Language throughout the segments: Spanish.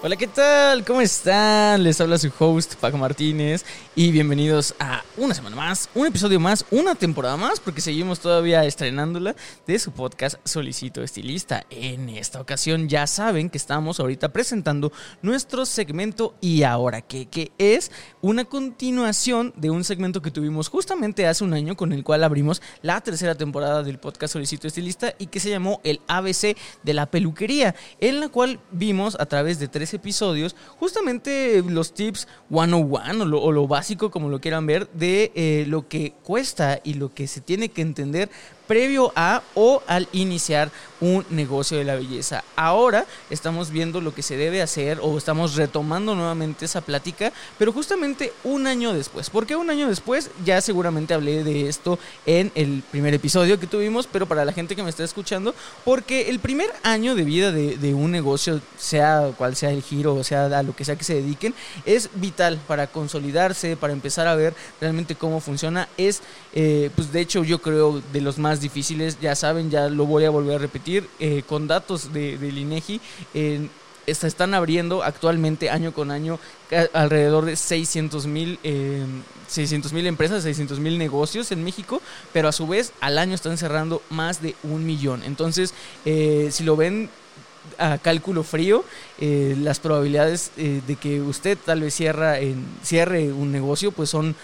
Hola, ¿qué tal? ¿Cómo están? Les habla su host, Paco Martínez, y bienvenidos a una semana más, un episodio más, una temporada más, porque seguimos todavía estrenándola de su podcast Solicito Estilista. En esta ocasión ya saben que estamos ahorita presentando nuestro segmento Y Ahora qué, que es una continuación de un segmento que tuvimos justamente hace un año con el cual abrimos la tercera temporada del podcast Solicito Estilista y que se llamó el ABC de la peluquería, en la cual vimos a través de tres episodios, justamente los tips 101 o lo, o lo básico, como lo quieran ver, de eh, lo que cuesta y lo que se tiene que entender previo a o al iniciar un negocio de la belleza. Ahora estamos viendo lo que se debe hacer o estamos retomando nuevamente esa plática, pero justamente un año después. ¿Por qué un año después? Ya seguramente hablé de esto en el primer episodio que tuvimos, pero para la gente que me está escuchando, porque el primer año de vida de, un negocio, sea cual sea el giro, o sea a lo que sea que se dediquen, es vital para consolidarse, para empezar a ver realmente cómo funciona. Es, eh, pues de hecho yo creo de los más difíciles, ya saben, ya lo voy a volver a repetir, eh, con datos de, del INEGI, se están abriendo actualmente año con año alrededor de 600 mil eh, mil empresas, 600 mil negocios en México, pero a su vez al año están cerrando más de un millón. Entonces, eh, si lo ven a cálculo frío, eh, las probabilidades de que usted tal vez cierra en, cierre un negocio, pues son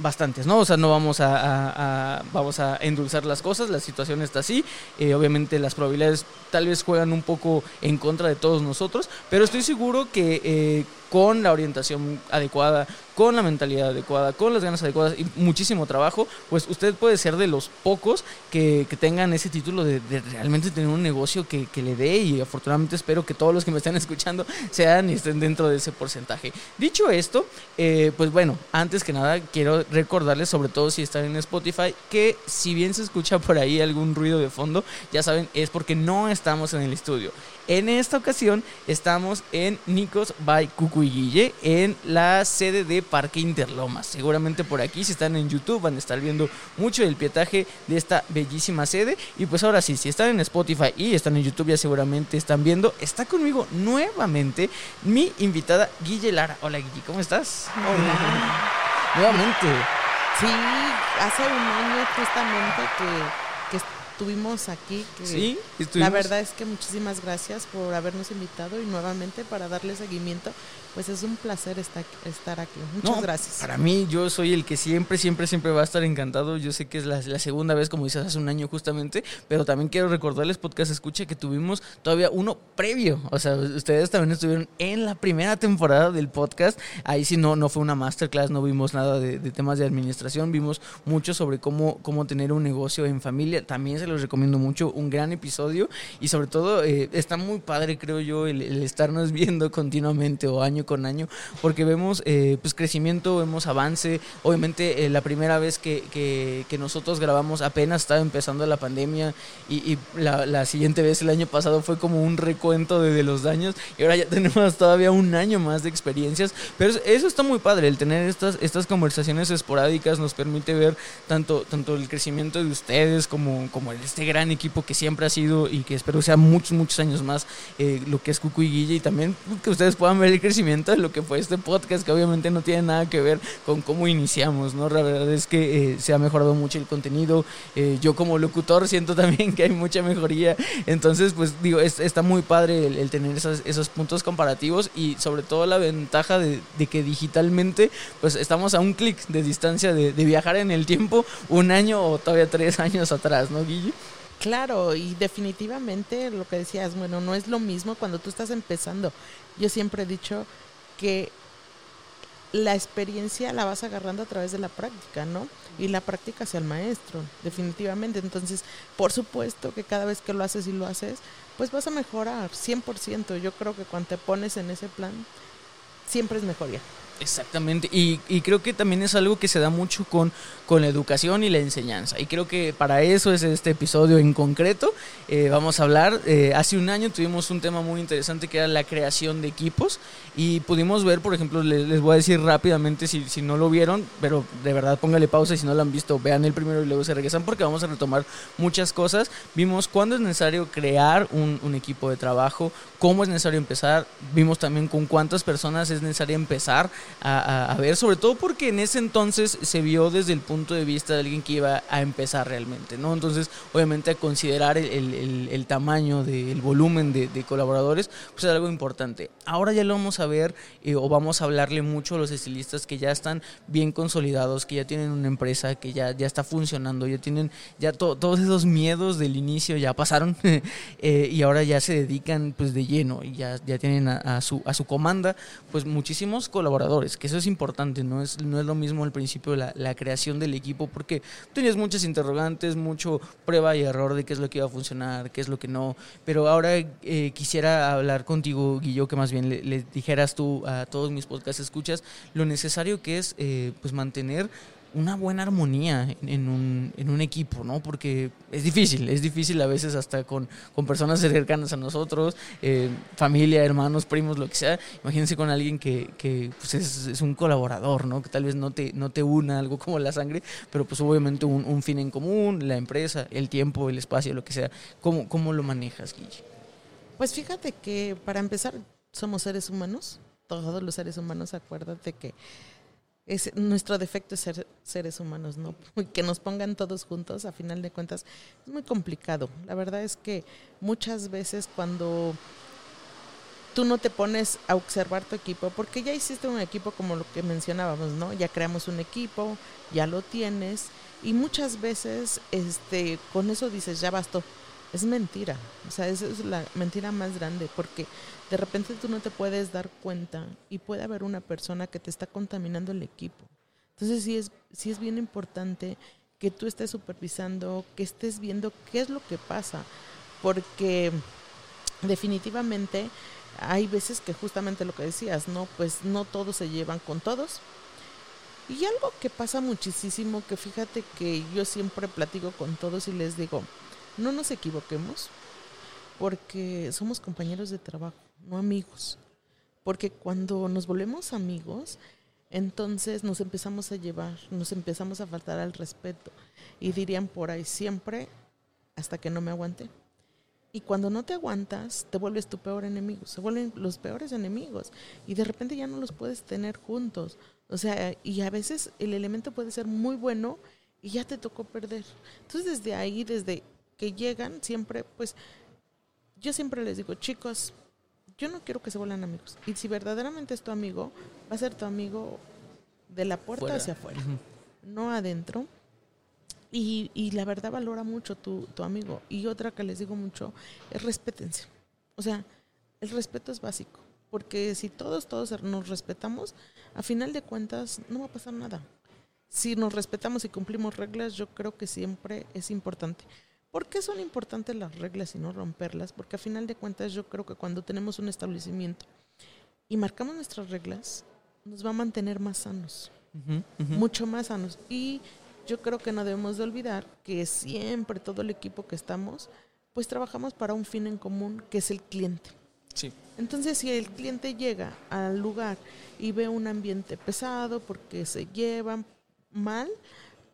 bastantes, ¿no? O sea, no vamos a, vamos a endulzar las cosas, la situación está así, eh, obviamente las probabilidades tal vez juegan un poco en contra de todos nosotros, pero estoy seguro que eh, con la orientación adecuada, con la mentalidad adecuada, con las ganas adecuadas y muchísimo trabajo, pues usted puede ser de los pocos que, tengan ese título de, realmente tener un negocio que, le dé y afortunadamente espero que todos los que me estén escuchando sean y estén dentro de ese porcentaje. Dicho esto, eh, pues bueno, antes que nada quiero recordarles, sobre todo si están en Spotify, que si bien se escucha por ahí algún ruido de fondo, ya saben, es porque no estamos en el estudio. En esta ocasión estamos en Nicos by Cucu y Guille, en la sede de Parque Interlomas. Seguramente por aquí, si están en YouTube, van a estar viendo mucho del pietaje de esta bellísima sede. Y pues ahora sí, si están en Spotify y están en YouTube, ya seguramente están viendo. Está conmigo nuevamente mi invitada Guille Lara. Hola Guille, ¿cómo estás? Hola. Nuevamente. Sí, hace un año justamente que, que estuvimos aquí. Que sí, La verdad es que muchísimas gracias por habernos invitado y nuevamente para darle seguimiento pues es un placer estar, estar aquí. Muchas gracias. Para mí, yo soy el que siempre, siempre, siempre va a estar encantado. Yo sé que es la, segunda vez, como dices, hace un año justamente, pero también quiero recordarles, podcast escucha, que tuvimos todavía uno previo. O sea, ustedes también estuvieron en la primera temporada del podcast. Ahí sí no, no fue una masterclass, no vimos nada de, temas de administración, vimos mucho sobre cómo, cómo tener un negocio en familia. También se los recomiendo mucho, un gran episodio y sobre todo eh, está muy padre, creo yo, el, el estarnos viendo continuamente o año con año, porque vemos eh, pues crecimiento, vemos avance. Obviamente eh, la primera vez que, que, nosotros grabamos apenas estaba empezando la pandemia y, la, siguiente vez el año pasado fue como un recuento de, los daños y ahora ya tenemos todavía un año más de experiencias. Pero eso está muy padre, el tener estas, estas conversaciones esporádicas nos permite ver tanto, tanto el crecimiento de ustedes como, como este gran equipo que siempre ha sido y que espero sea muchos, muchos años más eh, lo que es Cucu y Guille y también que ustedes puedan ver el crecimiento de lo que fue este podcast, que obviamente no tiene nada que ver con cómo iniciamos, ¿no? La verdad es que eh, se ha mejorado mucho el contenido. Eh, yo como locutor siento también que hay mucha mejoría. Entonces, pues digo, está muy padre el, tener esos puntos comparativos y sobre todo la ventaja de, que digitalmente, pues estamos a un clic de distancia de, de viajar en el tiempo un año o todavía tres años atrás, ¿no, Guille? Claro, y definitivamente lo que decías, bueno, no es lo mismo cuando tú estás empezando. Yo siempre he dicho que la experiencia la vas agarrando a través de la práctica, ¿no? Y la práctica hacia el maestro, definitivamente. Entonces, por supuesto que cada vez que lo haces y lo haces, pues vas a mejorar, 100%. Yo creo que cuando te pones en ese plan, siempre es mejoría. Exactamente, y, creo que también es algo que se da mucho con, con la educación y la enseñanza. Y creo que para eso es este episodio en concreto. Eh, vamos a hablar, eh, hace un año tuvimos un tema muy interesante que era la creación de equipos y pudimos ver, por ejemplo, les, voy a decir rápidamente si, si, no lo vieron, pero de verdad póngale pausa si no lo han visto, vean el primero y luego se regresan porque vamos a retomar muchas cosas. Vimos cuándo es necesario crear un, un equipo de trabajo, cómo es necesario empezar, vimos también con cuántas personas es necesario empezar a, ver, sobre todo porque en ese entonces se vio desde el punto de vista de alguien que iba a empezar realmente, ¿no? Entonces, obviamente, a considerar el, tamaño, del volumen de, colaboradores, pues es algo importante. Ahora ya lo vamos a ver eh, o vamos a hablarle mucho a los estilistas que ya están bien consolidados, que ya tienen una empresa, que ya, ya está funcionando, ya tienen ya todos esos miedos del inicio ya pasaron eh, y ahora ya se dedican pues de lleno y ya, ya tienen a, su, a su comanda pues muchísimos colaboradores, que eso es importante, no es, no es lo mismo al principio la, la creación del equipo porque tenías muchas interrogantes, mucho prueba y error de qué es lo que iba a funcionar, qué es lo que no, pero ahora eh, quisiera hablar contigo, Guillo, que más bien le, dijeras tú a todos mis podcasts escuchas lo necesario que es eh, pues mantener una buena armonía en un, en un equipo, ¿no? Porque es difícil, es difícil a veces hasta con, con personas cercanas a nosotros, eh, familia, hermanos, primos, lo que sea. Imagínense con alguien que, que pues es, un colaborador, ¿no? Que tal vez no te, no te una algo como la sangre, pero pues obviamente un, un fin en común, la empresa, el tiempo, el espacio, lo que sea. ¿Cómo, cómo lo manejas, Guille? Pues fíjate que para empezar somos seres humanos, todos los seres humanos, acuérdate que es, nuestro defecto es ser seres humanos, ¿no? Que nos pongan todos juntos, a final de cuentas, es muy complicado. La verdad es que muchas veces cuando tú no te pones a observar tu equipo, porque ya hiciste un equipo como lo que mencionábamos, ¿no? Ya creamos un equipo, ya lo tienes, y muchas veces este, con eso dices, ya bastó. Es mentira, o sea, esa es la mentira más grande, porque de repente tú no te puedes dar cuenta y puede haber una persona que te está contaminando el equipo. Entonces sí es, sí es bien importante que tú estés supervisando, que estés viendo qué es lo que pasa, porque definitivamente hay veces que justamente lo que decías, ¿no? Pues no todos se llevan con todos. Y algo que pasa muchísimo, que fíjate que yo siempre platico con todos y les digo, no nos equivoquemos, porque somos compañeros de trabajo no amigos. Porque cuando nos volvemos amigos, entonces nos empezamos a llevar, nos empezamos a faltar al respeto. Y dirían por ahí siempre hasta que no me aguante. Y cuando no te aguantas, te vuelves tu peor enemigo, se vuelven los peores enemigos. Y de repente ya no los puedes tener juntos. O sea, y a veces el elemento puede ser muy bueno y ya te tocó perder. Entonces desde ahí, desde que llegan, siempre, pues, yo siempre les digo, chicos, yo no quiero que se vuelvan amigos. Y si verdaderamente es tu amigo, va a ser tu amigo de la puerta hacia afuera, no adentro. Y, y, la verdad valora mucho tu, tu amigo. Y otra que les digo mucho es respétense. O sea, el respeto es básico. Porque si todos, todos nos respetamos, a final de cuentas no va a pasar nada. Si nos respetamos y cumplimos reglas, yo creo que siempre es importante. ¿Por qué son importantes las reglas y no romperlas? Porque a final de cuentas yo creo que cuando tenemos un establecimiento y marcamos nuestras reglas, nos va a mantener más sanos, mucho más sanos. Y yo creo que no debemos de olvidar que siempre todo el equipo que estamos, pues trabajamos para un fin en común, que es el cliente. Sí. Entonces, si el cliente llega al lugar y ve un ambiente pesado porque se llevan mal,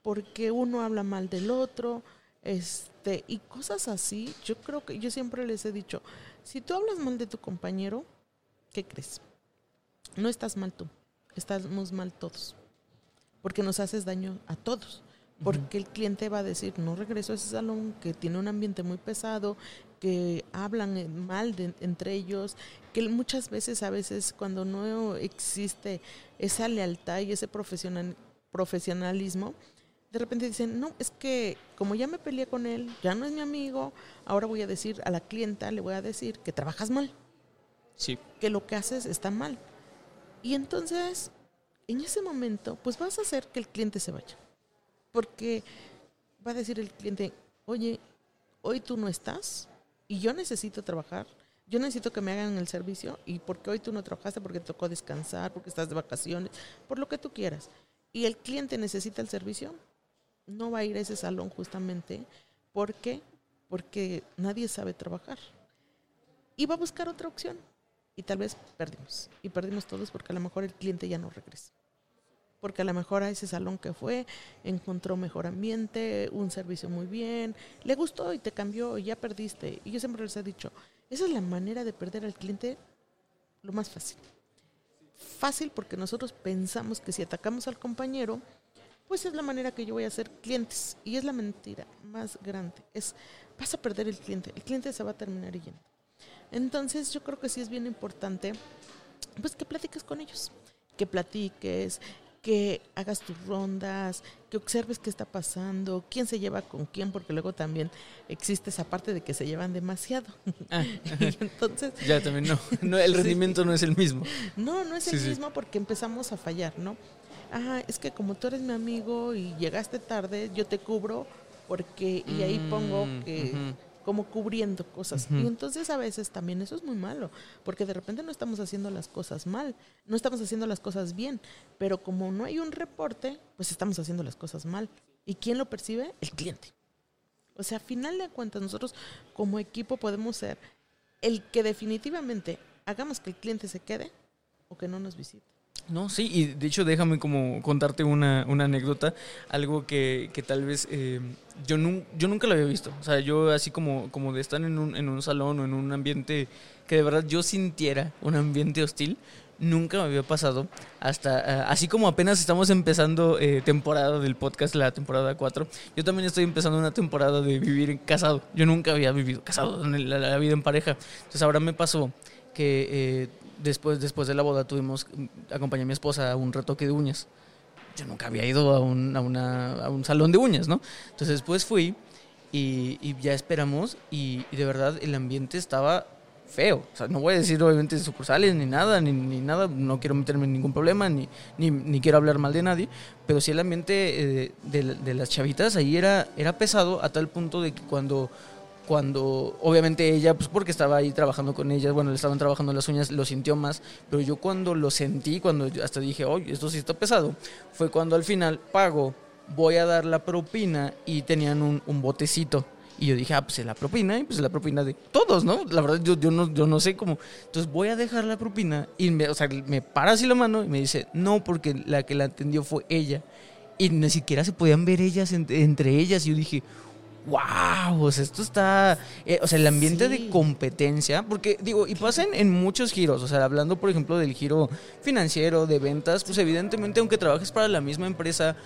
porque uno habla mal del otro, este, y cosas así, yo creo que yo siempre les he dicho, si tú hablas mal de tu compañero, ¿qué crees? No estás mal tú, estamos mal todos, porque nos haces daño a todos. Porque el cliente va a decir, no regreso a ese salón que tiene un ambiente muy pesado, que hablan mal de, entre ellos, que muchas veces, a veces, cuando no existe esa lealtad y ese profesional, profesionalismo, de repente dicen, no, es que como ya me peleé con él, ya no es mi amigo, ahora voy a decir a la clienta, le voy a decir que trabajas mal. Sí. Que lo que haces está mal. Y entonces en ese momento, pues vas a hacer que el cliente se vaya. Porque va a decir el cliente, oye, hoy tú no estás y yo necesito trabajar, yo necesito que me hagan el servicio y porque hoy tú no trabajaste, porque te tocó descansar, porque estás de vacaciones, por lo que tú quieras. Y el cliente necesita el servicio, no va a ir a ese salón justamente porque porque nadie sabe trabajar. Y va a buscar otra opción y tal vez perdimos. Y perdimos todos porque a lo mejor el cliente ya no regresa. Porque a lo mejor a ese salón que fue encontró mejor ambiente, un servicio muy bien, le gustó y te cambió y ya perdiste. Y yo siempre les he dicho, esa es la manera de perder al cliente lo más fácil. Fácil porque nosotros pensamos que si atacamos al compañero, pues es la manera que yo voy a hacer clientes. Y es la mentira más grande. Es, vas a perder el cliente. El cliente se va a terminar yendo. Entonces yo creo que sí es bien importante, pues que platiques con ellos. Que platiques, que hagas tus rondas, que observes qué está pasando, quién se lleva con quién, porque luego también existe esa parte de que se llevan demasiado. Ah. entonces... Ya también no, el rendimiento no es el mismo. No, no es el mismo porque empezamos a fallar, ¿no? Ah, es que como tú eres mi amigo y llegaste tarde, yo te cubro porque, y ahí pongo mm, que como cubriendo cosas. Y entonces a veces también eso es muy malo, porque de repente no estamos haciendo las cosas mal, no estamos haciendo las cosas bien, pero como no hay un reporte, pues estamos haciendo las cosas mal. ¿Y quién lo percibe? El cliente. O sea, a final de cuentas, nosotros como equipo podemos ser el que definitivamente hagamos que el cliente se quede o que no nos visite. No, sí, y de hecho déjame como contarte una, una anécdota, algo que, que tal vez eh, yo, yo nunca lo había visto. O sea, yo así como, como de estar en un, en un salón o en un ambiente que de verdad yo sintiera un ambiente hostil, nunca me había pasado hasta, eh, así como apenas estamos empezando eh, temporada del podcast, la temporada 4, yo también estoy empezando una temporada de vivir casado. Yo nunca había vivido casado en la, vida en pareja. Entonces ahora me pasó que después, después de la boda tuvimos, acompañé a mi esposa a un retoque de uñas. Yo nunca había ido a un, a una, a un salón de uñas, ¿no? Entonces después fui y, y ya esperamos y, de verdad el ambiente estaba feo. O sea, no voy a decir obviamente sucursales ni nada, ni, ni nada, no quiero meterme en ningún problema, ni, ni, ni quiero hablar mal de nadie, pero sí el ambiente eh, de, de, las chavitas ahí era, era pesado a tal punto de que cuando cuando obviamente ella, pues porque estaba ahí trabajando con ellas, bueno, le estaban trabajando las uñas, lo sintió más, pero yo cuando lo sentí, cuando hasta dije, oye, esto sí está pesado, fue cuando al final pago, voy a dar la propina y tenían un, botecito. Y yo dije, ah, pues es la propina, y pues es la propina de todos, ¿no? La verdad, yo, yo, no, yo no sé cómo. Entonces voy a dejar la propina y me, o sea, me para así la mano y me dice, no, porque la que la atendió fue ella. Y ni siquiera se podían ver ellas entre ellas. Y yo dije, wow, o sea, esto está, eh, o sea, el ambiente de competencia, porque digo, y pasa en, muchos giros, o sea, hablando por ejemplo del giro financiero, de ventas, pues evidentemente aunque trabajes para la misma empresa,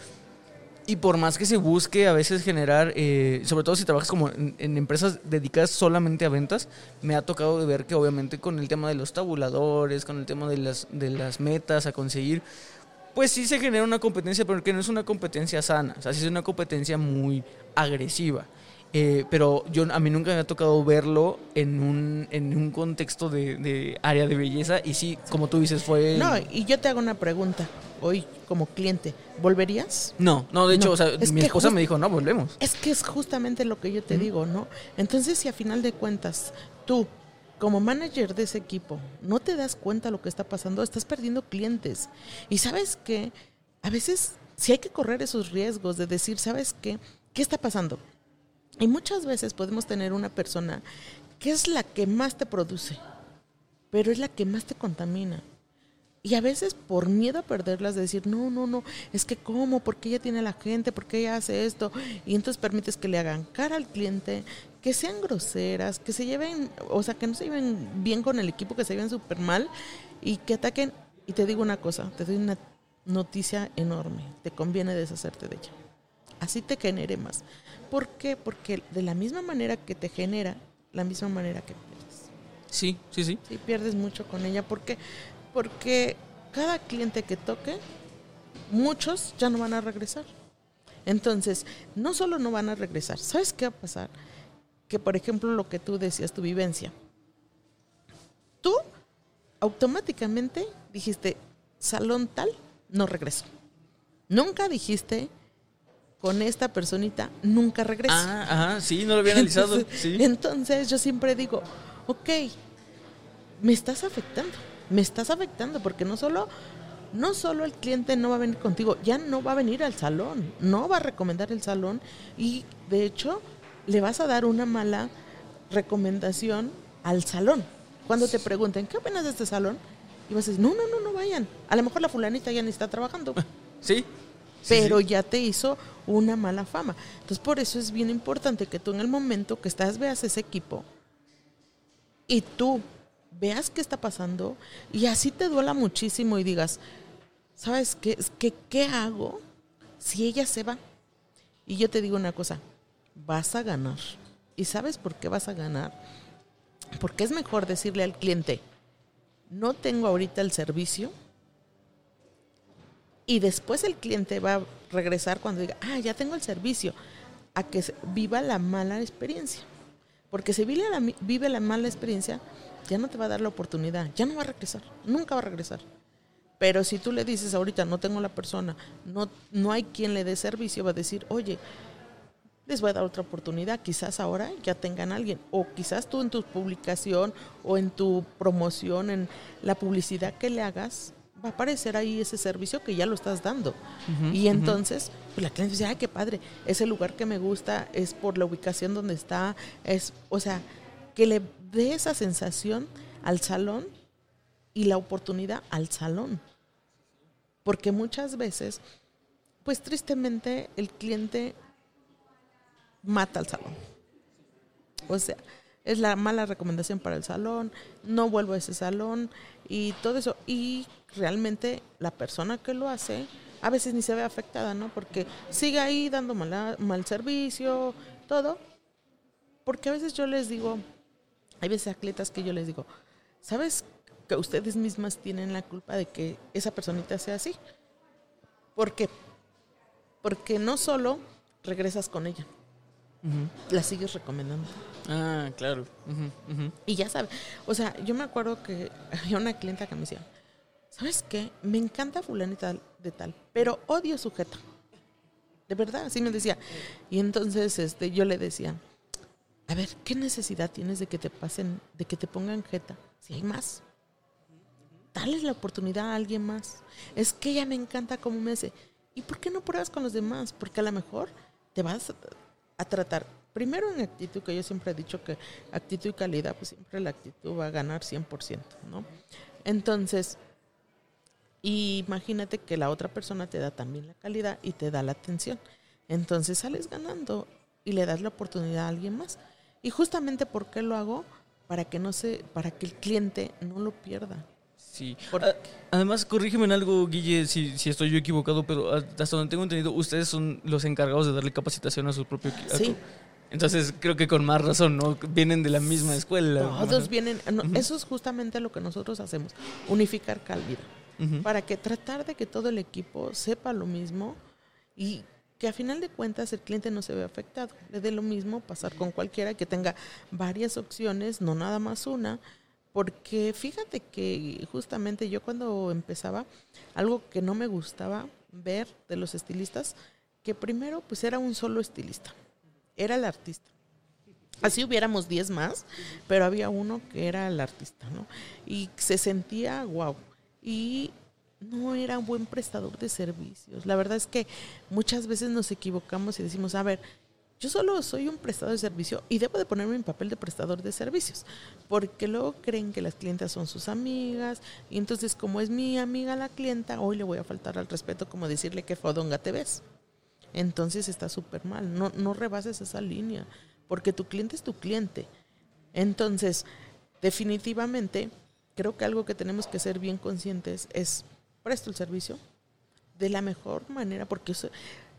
y por más que se busque a veces generar, eh, sobre todo si trabajas como en, en, empresas dedicadas solamente a ventas, me ha tocado de ver que obviamente con el tema de los tabuladores, con el tema de las, de las metas a conseguir, pues sí se genera una competencia, pero que no es una competencia sana, o sea, sí es una competencia muy agresiva. Eh, pero yo a mí nunca me ha tocado verlo en un, en un contexto de, área de belleza y sí, como tú dices, fue... No, y yo te hago una pregunta hoy como cliente, ¿volverías? No, no, de hecho, o sea, mi esposa me dijo, no, volvemos. Es que es justamente lo que yo te digo, ¿no? Entonces, si a final de cuentas tú como manager de ese equipo no te das cuenta lo que está pasando, estás perdiendo clientes. Y sabes que a veces sí hay que correr esos riesgos de decir, ¿sabes qué? ¿Qué está pasando? Y muchas veces podemos tener una persona que es la que más te produce, pero es la que más te contamina. Y a veces por miedo a perderlas, de decir, no, no, no, es que cómo, porque ella tiene a la gente, porque ella hace esto, y entonces permites que le hagan cara al cliente, que sean groseras, que se lleven, o sea, que no se lleven bien con el equipo, que se lleven súper mal y que ataquen. Y te digo una cosa, te doy una noticia enorme, te conviene deshacerte de ella. Así te genere más. ¿Por qué? Porque de la misma manera que te genera, la misma manera que pierdes. Sí, sí, sí. Sí, pierdes mucho con ella. ¿Por qué? Porque cada cliente que toque, muchos ya no van a regresar. Entonces, no solo no van a regresar, ¿sabes qué va a pasar? que, por ejemplo, lo que tú decías, tu vivencia. Tú automáticamente dijiste, salón tal, no regreso. Nunca dijiste con esta personita, nunca regreso. Ah, ajá, sí, no lo había analizado. Entonces, Sí. entonces yo siempre digo, ok, me estás afectando, me estás afectando, porque no solo, no solo el cliente no va a venir contigo, ya no va a venir al salón, no va a recomendar el salón y de hecho le vas a dar una mala recomendación al salón. Cuando te pregunten, ¿qué opinas de este salón? Y vas a decir, no, no, no, no vayan. A lo mejor la fulanita ya ni está trabajando Sí. Sí, pero sí. ya te hizo una mala fama. Entonces, por eso es bien importante que tú en el momento que estás veas ese equipo y tú veas qué está pasando y así te duela muchísimo y digas, ¿sabes qué? Que, ¿Qué hago si ella se va? Y yo te digo una cosa, vas a ganar. ¿Y sabes por qué vas a ganar? Porque es mejor decirle al cliente, no tengo ahorita el servicio, y después el cliente va a regresar cuando diga, ah, ya tengo el servicio, a que viva la mala experiencia. Porque si vive la, vive la mala experiencia, ya no te va a dar la oportunidad, ya no va a regresar, nunca va a regresar. Pero si tú le dices ahorita, no tengo la persona, no, no hay quien le dé servicio, va a decir, oye, les voy a dar otra oportunidad, quizás ahora ya tengan alguien, o quizás tú en tu publicación o en tu promoción, en la publicidad que le hagas, va a aparecer ahí ese servicio que ya lo estás dando. Y entonces, pues la cliente dice, ay, qué padre, ese lugar que me gusta es por la ubicación donde está, es, o sea, que le dé esa sensación al salón y la oportunidad al salón. Porque muchas veces, pues tristemente, el cliente mata al salón. O sea, es la mala recomendación para el salón, no vuelvo a ese salón y todo eso. Y realmente la persona que lo hace a veces ni se ve afectada, ¿no? Porque sigue ahí dando mala- mal servicio, todo. Porque a veces yo les digo, hay veces atletas que yo les digo, ¿sabes que ustedes mismas tienen la culpa de que esa personita sea así? ¿Por qué? Porque no solo regresas con ella, la sigues recomendando. Ah, claro. Y ya sabes, o sea, yo me acuerdo que había una clienta que me decía, ¿sabes qué? Me encanta fulanita de tal, pero odio su jeta. De verdad, así me decía. Y entonces este, yo le decía, a ver, ¿qué necesidad tienes de que te pasen, de que te pongan jeta? Si hay más. Dale la oportunidad a alguien más. Es que ella me encanta como me hace. ¿Y por qué no pruebas con los demás? Porque a lo mejor te vas a, a tratar, primero en actitud, que yo siempre he dicho que actitud y calidad, pues siempre la actitud va a ganar 100%, ¿no? Entonces, imagínate que la otra persona te da también la calidad y te da la atención. Entonces sales ganando y le das la oportunidad a alguien más. Y justamente por qué lo hago para que no se, para que el cliente no lo pierda. Sí. Por- A- Además, corrígeme en algo, Guille, si, si estoy yo equivocado, pero hasta donde tengo entendido, ustedes son los encargados de darle capacitación a su propio equipo. Sí. Entonces, creo que con más razón, ¿no? Vienen de la misma escuela. Todos vienen, no, eso es justamente lo que nosotros hacemos, unificar calidad. Para que tratar de que todo el equipo sepa lo mismo y que a final de cuentas el cliente no se vea afectado. Le dé lo mismo pasar con cualquiera que tenga varias opciones, no nada más una, porque fíjate que justamente yo cuando empezaba, algo que no me gustaba ver de los estilistas, que primero pues era un solo estilista, era el artista. Así hubiéramos 10 más, pero había uno que era el artista, ¿no? Y se sentía wow. Y no era un buen prestador de servicios. La verdad es que muchas veces nos equivocamos y decimos, a ver, yo solo soy un prestador de servicio y debo de ponerme en papel de prestador de servicios, porque luego creen que las clientas son sus amigas y entonces como es mi amiga la clienta, hoy le voy a faltar al respeto como decirle que fodonga te ves. Entonces está súper mal, no, no rebases esa línea, porque tu cliente es tu cliente. Entonces, definitivamente, creo que algo que tenemos que ser bien conscientes es, presto el servicio de la mejor manera, porque eso,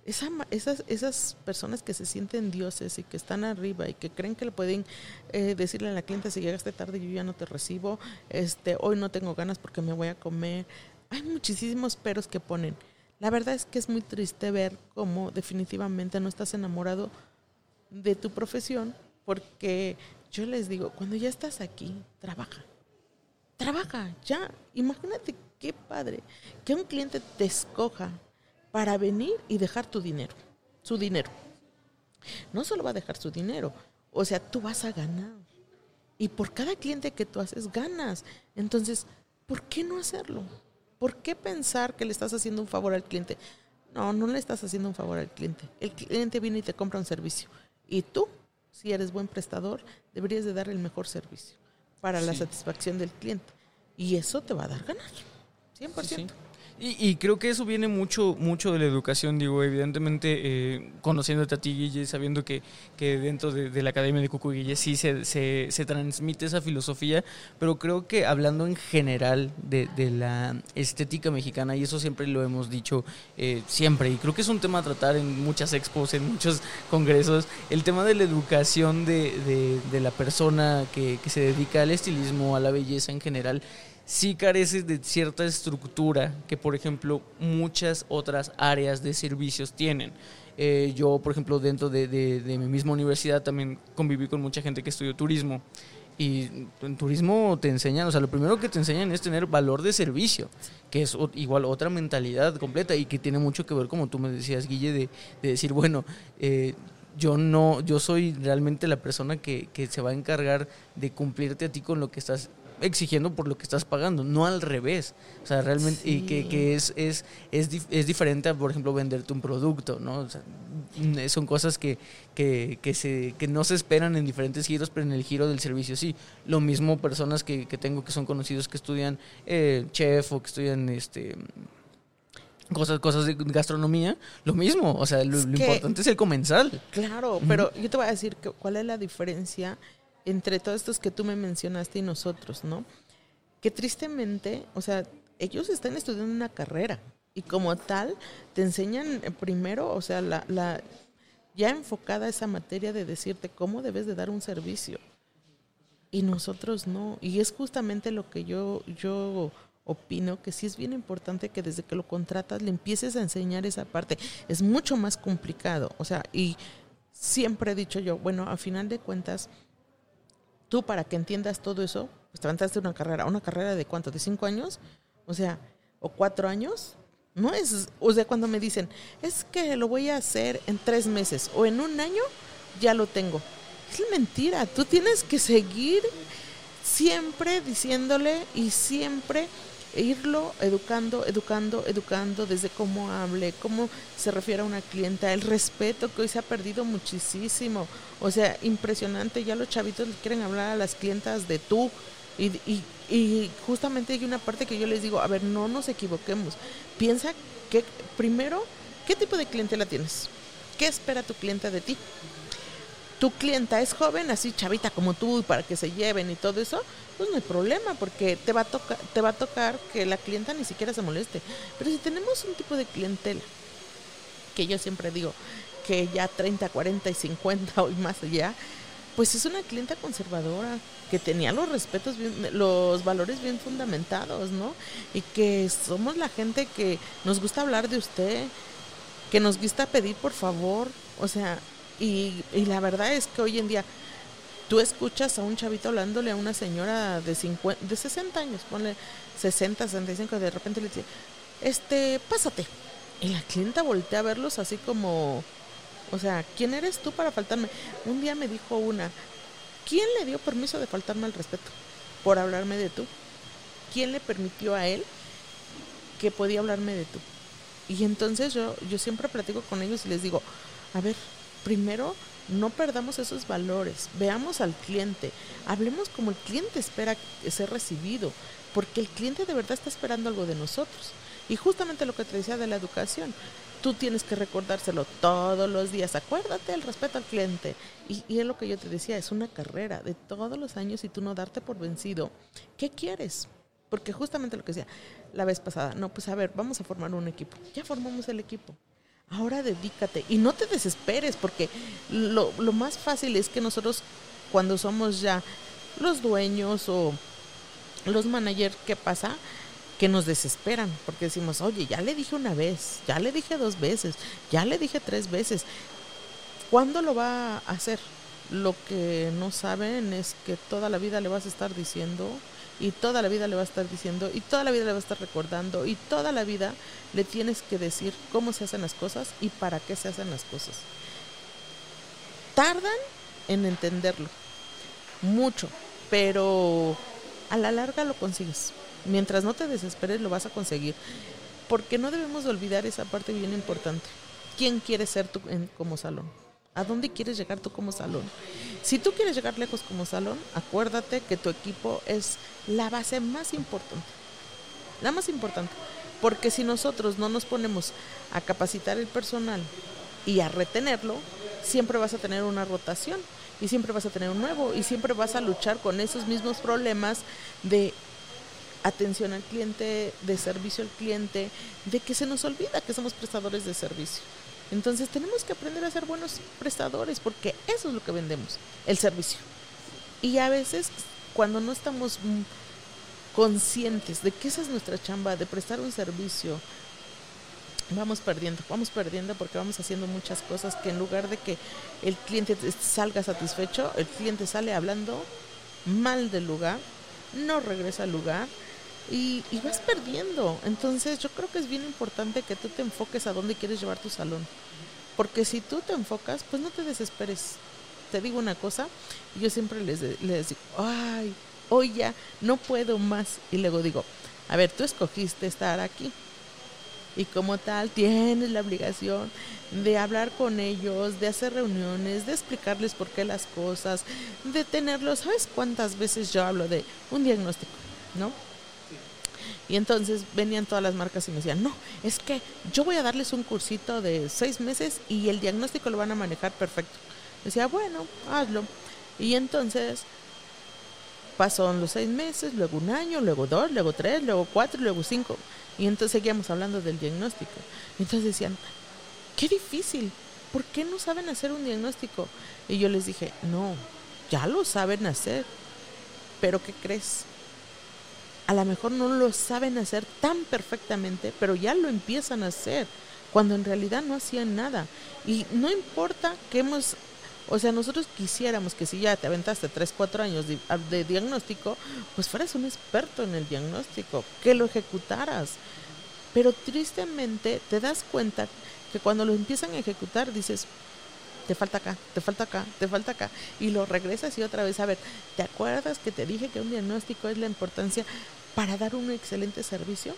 esa, esas, esas personas que se sienten dioses y que están arriba y que creen que le pueden eh, decirle a la clienta si llegaste tarde yo ya no te recibo, este, hoy no tengo ganas porque me voy a comer. Hay muchísimos peros que ponen. La verdad es que es muy triste ver cómo definitivamente no estás enamorado de tu profesión, porque yo les digo, cuando ya estás aquí, trabaja. Trabaja, ya. Imagínate qué padre que un cliente te escoja para venir y dejar tu dinero, su dinero. No solo va a dejar su dinero, o sea, tú vas a ganar. Y por cada cliente que tú haces, ganas. Entonces, ¿por qué no hacerlo? ¿Por qué pensar que le estás haciendo un favor al cliente? No, no le estás haciendo un favor al cliente. El cliente viene y te compra un servicio. Y tú, si eres buen prestador, deberías de dar el mejor servicio para la satisfacción del cliente. Y eso te va a dar ganar. 100%. Y, creo que eso viene mucho, mucho de la educación, digo, evidentemente eh, conociéndote a ti, Guille, sabiendo que, que dentro de, la Academia de Cucu Guille sí se, se, transmite esa filosofía, pero creo que hablando en general de, la estética mexicana, y eso siempre lo hemos dicho eh, siempre, y creo que es un tema a tratar en muchas expos, en muchos congresos, el tema de la educación de, de la persona que, que se dedica al estilismo, a la belleza en general, sí carece de cierta estructura que, por ejemplo, muchas otras áreas de servicios tienen. Eh, yo, por ejemplo, dentro de, mi misma universidad también conviví con mucha gente que estudió turismo. Y en turismo te enseñan, o sea, lo primero que te enseñan es tener valor de servicio, que es igual otra mentalidad completa y que tiene mucho que ver, como tú me decías, Guille, de, decir, bueno, eh, yo no, yo soy realmente la persona que, que, se va a encargar de cumplirte a ti con lo que estás exigiendo por lo que estás pagando, no al revés. O sea, realmente, y que, que, es, es, es, es, diferente a, por ejemplo, venderte un producto, ¿no? O sea, son cosas que, que, que, se, que no se esperan en diferentes giros, pero en el giro del servicio sí. Lo mismo personas que, que tengo que son conocidos que estudian eh, chef o que estudian este cosas, cosas de gastronomía, lo mismo, o sea, lo, importante es el comensal. Claro, pero yo te voy a decir que, cuál es la diferencia entre todos estos que tú me mencionaste y nosotros, ¿no? Que tristemente, o sea, ellos están estudiando una carrera y como tal te enseñan eh, primero, o sea, la, la ya enfocada esa materia de decirte cómo debes de dar un servicio. Y nosotros no. Y es justamente lo que yo, yo opino, que sí es bien importante que desde que lo contratas le empieces a enseñar esa parte. Es mucho más complicado. O sea, y siempre he dicho yo, bueno, a final de cuentas, tú para que entiendas todo eso, pues te levantaste una carrera, una carrera de cuánto, de cinco años, o sea, o cuatro años, no es, o sea, cuando me dicen, es que lo voy a hacer en tres meses o en un año, ya lo tengo. Es mentira, tú tienes que seguir siempre diciéndole y siempre irlo educando, educando, educando desde cómo hable, cómo se refiere a una clienta, el respeto que hoy se ha perdido muchísimo. O sea, impresionante, ya los chavitos quieren hablar a las clientas de tú. Y, y, y justamente hay una parte que yo les digo, a ver, no nos equivoquemos. Piensa que primero, ¿qué tipo de clientela tienes? ¿Qué espera tu clienta de ti? Tu clienta es joven, así chavita como tú, para que se lleven y todo eso, pues no hay problema, porque te va a tocar, te va a tocar que la clienta ni siquiera se moleste. Pero si tenemos un tipo de clientela, que yo siempre digo que ya 30, 40 y 50 o más allá, pues es una clienta conservadora, que tenía los respetos, los valores bien fundamentados, ¿no? Y que somos la gente que nos gusta hablar de usted, que nos gusta pedir por favor, o sea, y, la verdad es que hoy en día tú escuchas a un chavito hablándole a una señora de, 50, de 60 años, ponle 60, 65, de repente le dice, este, pásate. Y la clienta voltea a verlos así como, o sea, ¿quién eres tú para faltarme? Un día me dijo una, ¿quién le dio permiso de faltarme al respeto por hablarme de tú? ¿Quién le permitió a él que podía hablarme de tú? Y entonces yo, yo siempre platico con ellos y les digo, a ver, primero no perdamos esos valores, veamos al cliente, hablemos como el cliente espera ser recibido, porque el cliente de verdad está esperando algo de nosotros. Y justamente lo que te decía de la educación, tú tienes que recordárselo todos los días, acuérdate el respeto al cliente. Y, y es lo que yo te decía, es una carrera de todos los años y tú no darte por vencido. ¿Qué quieres? Porque justamente lo que decía la vez pasada, no, pues a ver, vamos a formar un equipo. Ya formamos el equipo ahora dedícate y no te desesperes porque lo, lo más fácil es que nosotros cuando somos ya los dueños o los managers, ¿qué pasa? Que nos desesperan porque decimos, oye, ya le dije una vez, ya le dije dos veces, ya le dije tres veces. ¿Cuándo lo va a hacer? Lo que no saben es que toda la vida le vas a estar diciendo y toda la vida le vas a estar diciendo y toda la vida le vas a estar recordando y toda la vida le tienes que decir cómo se hacen las cosas y para qué se hacen las cosas. Tardan en entenderlo, mucho, pero a la larga lo consigues. Mientras no te desesperes lo vas a conseguir, porque no debemos olvidar esa parte bien importante. ¿Quién quieres ser tú como salón? ¿A dónde quieres llegar tú como salón? Si tú quieres llegar lejos como salón, acuérdate que tu equipo es la base más importante. La más importante. Porque si nosotros no nos ponemos a capacitar el personal y a retenerlo, siempre vas a tener una rotación y siempre vas a tener un nuevo y siempre vas a luchar con esos mismos problemas de atención al cliente, de servicio al cliente, de que se nos olvida que somos prestadores de servicio. Entonces tenemos que aprender a ser buenos prestadores porque eso es lo que vendemos, el servicio. Y a veces cuando no estamos conscientes de que esa es nuestra chamba, de prestar un servicio, vamos perdiendo, vamos perdiendo porque vamos haciendo muchas cosas que en lugar de que el cliente salga satisfecho, el cliente sale hablando mal del lugar, no regresa al lugar y, y, vas perdiendo. Entonces yo creo que es bien importante que tú te enfoques a dónde quieres llevar tu salón. Porque si tú te enfocas, pues no te desesperes. Te digo una cosa, yo siempre les, les digo, ay, hoy ya no puedo más. Y luego digo, a ver, tú escogiste estar aquí. Y como tal, tienes la obligación de hablar con ellos, de hacer reuniones, de explicarles por qué las cosas, de tenerlos. ¿Sabes cuántas veces yo hablo de un diagnóstico? ¿No? Y entonces venían todas las marcas y me decían, no, es que yo voy a darles un cursito de seis meses y el diagnóstico lo van a manejar perfecto. Decía, bueno, hazlo. Y entonces pasaron los seis meses, luego un año, luego dos, luego tres, luego cuatro, luego cinco. Y entonces seguíamos hablando del diagnóstico. Entonces decían, qué difícil, ¿por qué no saben hacer un diagnóstico? Y yo les dije, no, ya lo saben hacer, pero ¿qué crees? A lo mejor no lo saben hacer tan perfectamente, pero ya lo empiezan a hacer, cuando en realidad no hacían nada. Y no importa que hemos, o sea, nosotros quisiéramos que si ya te aventaste 3, 4 años de, de diagnóstico, pues fueras un experto en el diagnóstico, que lo ejecutaras. Pero tristemente te das cuenta que cuando lo empiezan a ejecutar dices, te falta acá, te falta acá, te falta acá. Y lo regresas y otra vez, a ver, ¿te acuerdas que te dije que un diagnóstico es la importancia? Para dar un excelente servicio?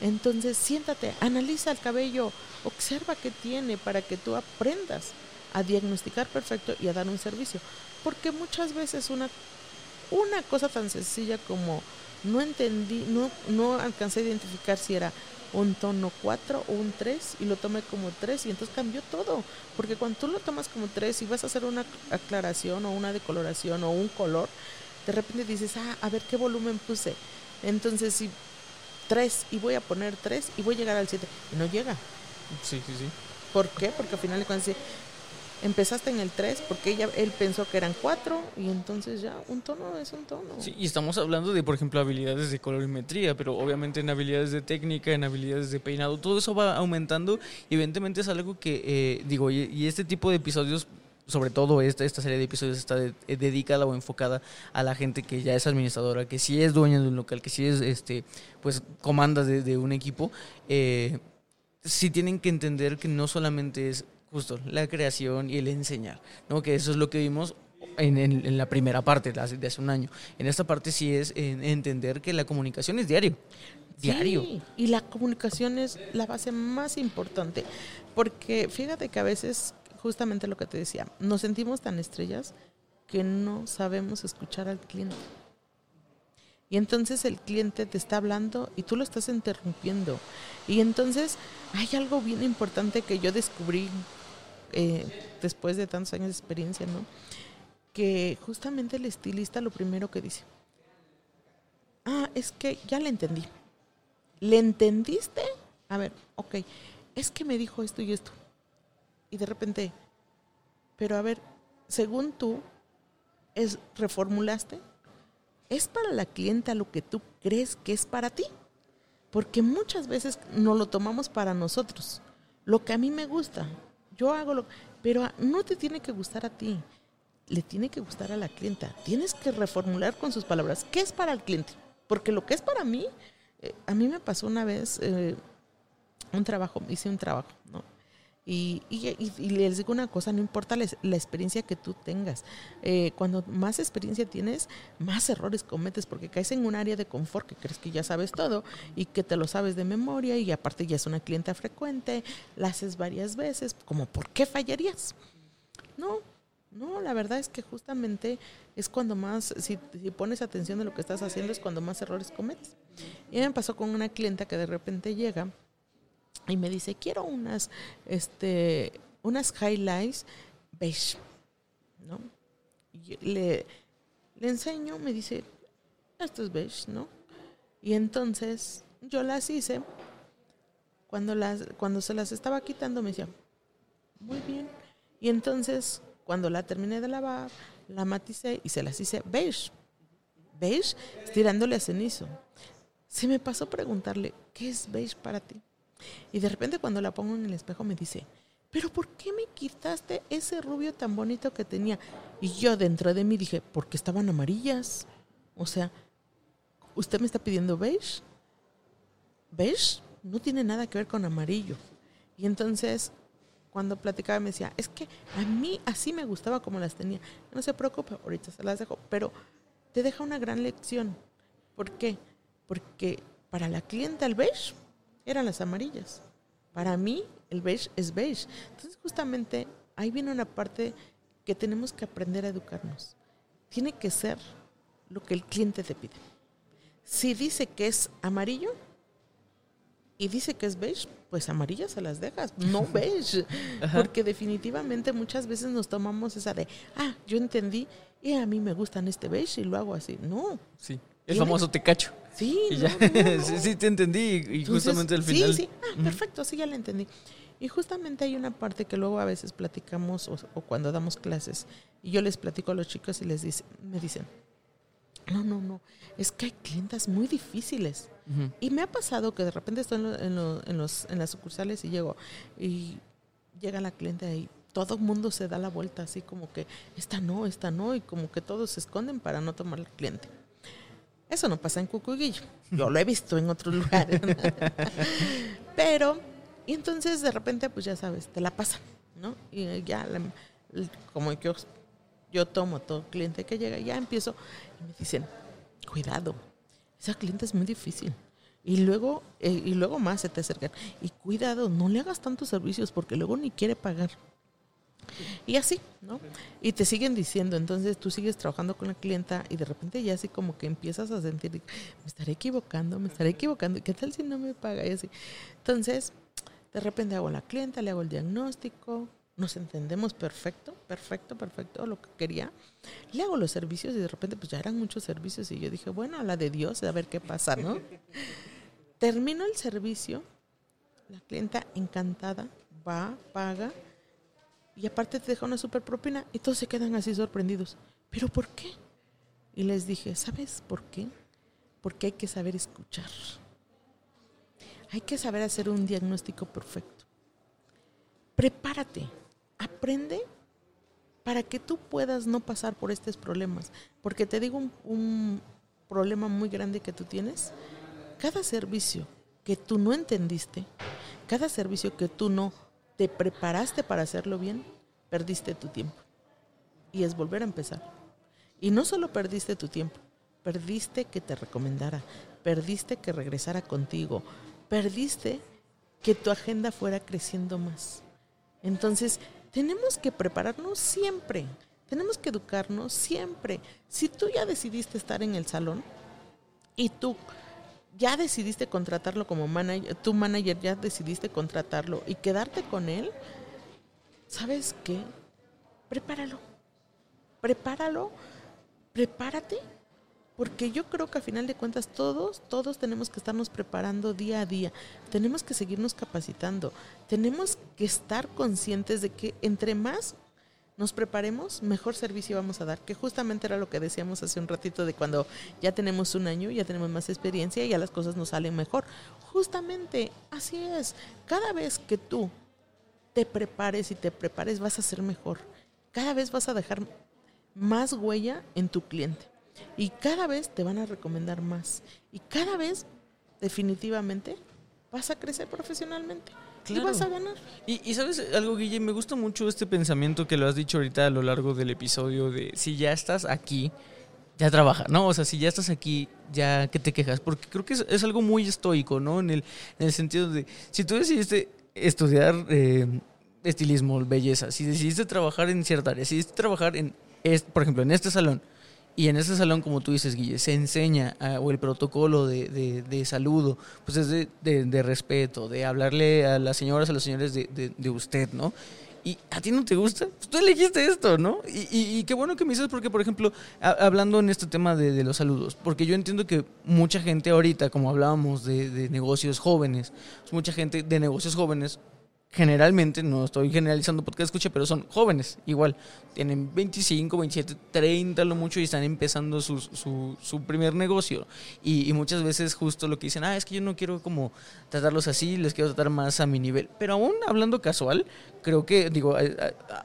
Entonces siéntate, analiza el cabello, observa qué tiene para que tú aprendas a diagnosticar perfecto y a dar un servicio. Porque muchas veces una, una cosa tan sencilla como no entendí, no, no alcancé a identificar si era un tono 4 o un 3 y lo tomé como 3 y entonces cambió todo. Porque cuando tú lo tomas como 3 y vas a hacer una aclaración o una decoloración o un color, de repente dices, ah, a ver qué volumen puse entonces, si tres y voy a poner tres y voy a llegar al siete, y no llega. Sí, sí, sí. ¿Por qué? Porque al final cuando empezaste en el 3 porque ella, él pensó que eran cuatro y entonces ya un tono es un tono. Sí, y estamos hablando de, por ejemplo, habilidades de colorimetría, pero obviamente en habilidades de técnica, en habilidades de peinado, todo eso va aumentando y evidentemente es algo que, eh, digo, y, este tipo de episodios sobre todo esta, esta serie de episodios está eh, dedicada o enfocada a la gente que ya es administradora, que sí es dueña de un local, que sí es, este, pues, comanda de, un equipo, eh, sí tienen que entender que no solamente es justo la creación y el enseñar, ¿no? Que eso es lo que vimos en, en, la primera parte de hace, un año. En esta parte sí es entender que la comunicación es diario. Diario. y la comunicación es la base más importante. Porque fíjate que a veces justamente lo que te decía, nos sentimos tan estrellas que no sabemos escuchar al cliente. Y entonces el cliente te está hablando y tú lo estás interrumpiendo. Y entonces hay algo bien importante que yo descubrí eh, después de tantos años de experiencia, ¿no? Que justamente el estilista lo primero que dice, ah, es que ya le entendí. ¿Le entendiste? A ver, ok, es que me dijo esto y esto y de repente, pero a ver, según tú, es, reformulaste, es para la clienta lo que tú crees que es para ti. Porque muchas veces no lo tomamos para nosotros. Lo que a mí me gusta, yo hago lo pero no te tiene que gustar a ti. le tiene que gustar a la clienta. Tienes que reformular con sus palabras. ¿Qué es para el cliente? Porque lo que es para mí, eh, a mí me pasó una vez eh, un trabajo, hice un trabajo, ¿no? Y, y, y- y les digo una cosa, no importa la, la experiencia que tú tengas. Eh, cuando más experiencia tienes, más errores cometes porque caes en un área de confort que crees que ya sabes todo y que te lo sabes de memoria y aparte ya es una clienta frecuente, la haces varias veces, como ¿por qué fallarías? No, no, la verdad es que justamente es cuando más, si, si pones atención de lo que estás haciendo, es cuando más errores cometes. Y me pasó con una clienta que de repente llega y me dice, quiero unas, este, unas highlights beige, ¿no? Le, le enseño, me dice, esto es beige, ¿no? Y entonces yo las hice. Cuando, las, cuando se las estaba quitando me decía, muy bien. Y entonces, cuando la terminé de lavar, la maticé y se las hice beige. Beige, tirándole a cenizo. Se me pasó preguntarle, ¿qué es beige para ti? Y de repente cuando la pongo en el espejo me dice, pero ¿por qué me quitaste ese rubio tan bonito que tenía? Y yo dentro de mí dije, porque estaban amarillas. O sea, ¿usted me está pidiendo beige? ¿Beige? No tiene nada que ver con amarillo. Y entonces, cuando platicaba me decía, es que a mí así me gustaba como las tenía. No se preocupe, ahorita se las dejo. Pero te deja una gran lección. ¿Por qué? Porque para la clienta el beige eran las amarillas. Para mí el beige es beige. Entonces justamente ahí viene una parte que tenemos que aprender a educarnos. Tiene que ser lo que el cliente te pide. Si dice que es amarillo y dice que es beige, pues amarillas se las dejas, no beige. Porque definitivamente muchas veces nos tomamos esa de, ah, yo entendí y a mí me gustan este beige y lo hago así. No, Sí. El famoso te cacho. sí, Y no, ya. no, no. sí, sí, te entendí. Y Entonces, justamente al final. Sí, sí, ah, perfecto, sí, ya la entendí. Y justamente hay una parte que luego a veces platicamos o, o cuando damos clases y yo les platico a los chicos y les dice, me dicen, no, no, no, es que hay clientas muy difíciles. Y me ha pasado que de repente estoy en, lo- en, lo- en los, en las sucursales y llego y llega la cliente y todo el mundo se da la vuelta así como que esta no, esta no y como que todos se esconden para no tomar al cliente. Eso no pasa en Cucuguillo. Yo lo he visto en otros lugares. Pero, y entonces de repente, pues ya sabes, te la pasan, ¿no? Y eh, ya, la- como yo, yo tomo todo cliente que llega, ya empiezo y me dicen, cuidado, esa cliente es muy difícil. Y luego, eh, y luego más se te acercan. Y cuidado, no le hagas tantos servicios porque luego ni quiere pagar. Y así, ¿no? Y te siguen diciendo, entonces tú sigues trabajando con la clienta y de repente ya así como que empiezas a sentir, me estaré equivocando, me estaré equivocando, ¿qué tal si no me paga? Y así. Entonces, de repente hago la clienta, le hago el diagnóstico, nos entendemos perfecto, perfecto, perfecto, lo que quería. Le hago los servicios y de repente pues ya eran muchos servicios y yo dije, bueno, a la de Dios, a ver qué pasa, ¿no? Termino el servicio, la clienta encantada va, paga y aparte te deja una super propina y todos se quedan así sorprendidos. ¿Pero por qué? Y les dije, ¿sabes por qué? Porque hay que saber escuchar. Hay que saber hacer un diagnóstico perfecto. Prepárate, aprende para que tú puedas no pasar por estos problemas. Porque te digo un, problema muy grande que tú tienes. Cada servicio que tú no entendiste, cada servicio que tú no te preparaste para hacerlo bien, perdiste tu tiempo. Y es volver a empezar. Y no solo perdiste tu tiempo, perdiste que te recomendara, perdiste que regresara contigo, perdiste que tu agenda fuera creciendo más. Entonces, tenemos que prepararnos siempre, tenemos que educarnos siempre. Si tú ya decidiste estar en el salón y tú ya decidiste contratarlo como manager, tu manager ya decidiste contratarlo y quedarte con él, ¿sabes qué? Prepáralo. Prepáralo. Prepárate. Porque yo creo que a final de cuentas todos, todos tenemos que estarnos preparando día a día. Tenemos que seguirnos capacitando. Tenemos que estar conscientes de que entre más nos preparemos, mejor servicio vamos a dar. Que justamente era lo que decíamos hace un ratito de cuando ya tenemos un año, ya tenemos más experiencia y ya las cosas nos salen mejor. Justamente así es. Cada vez que tú te prepares y te prepares vas a ser mejor. Cada vez vas a dejar más huella en tu cliente. Y cada vez te van a recomendar más. Y cada vez, definitivamente, vas a crecer profesionalmente. Y vas a ganar. Y, y, sabes algo, Guille, me gusta mucho este pensamiento que lo has dicho ahorita a lo largo del episodio de si ya estás aquí, ya trabaja, ¿no? O sea, si ya estás aquí, ya que te quejas, porque creo que es, algo muy estoico, ¿no? En el, en el sentido de, si tú decidiste estudiar eh, estilismo, belleza, si decidiste trabajar en cierta área, si decidiste trabajar en, por ejemplo, en este salón, y en este salón, como tú dices, Guille, se enseña, ah, o el protocolo de, de, de saludo, pues es de, de, respeto, de hablarle a las señoras, a los señores de, usted, ¿no? y a ti no te gusta, pues tú elegiste esto, ¿no? Y, y, qué bueno que me dices porque, por ejemplo, hablando en este tema de, los saludos, porque yo entiendo que mucha gente ahorita, como hablábamos de, negocios jóvenes, mucha gente de negocios jóvenes generalmente, no estoy generalizando porque escuche, pero son jóvenes, igual, tienen 25, 27, 30 lo mucho y están empezando su, su, su primer negocio. Y, y, muchas veces justo lo que dicen, ah, es que yo no quiero como tratarlos así, les quiero tratar más a mi nivel. Pero aún hablando casual, creo que, digo,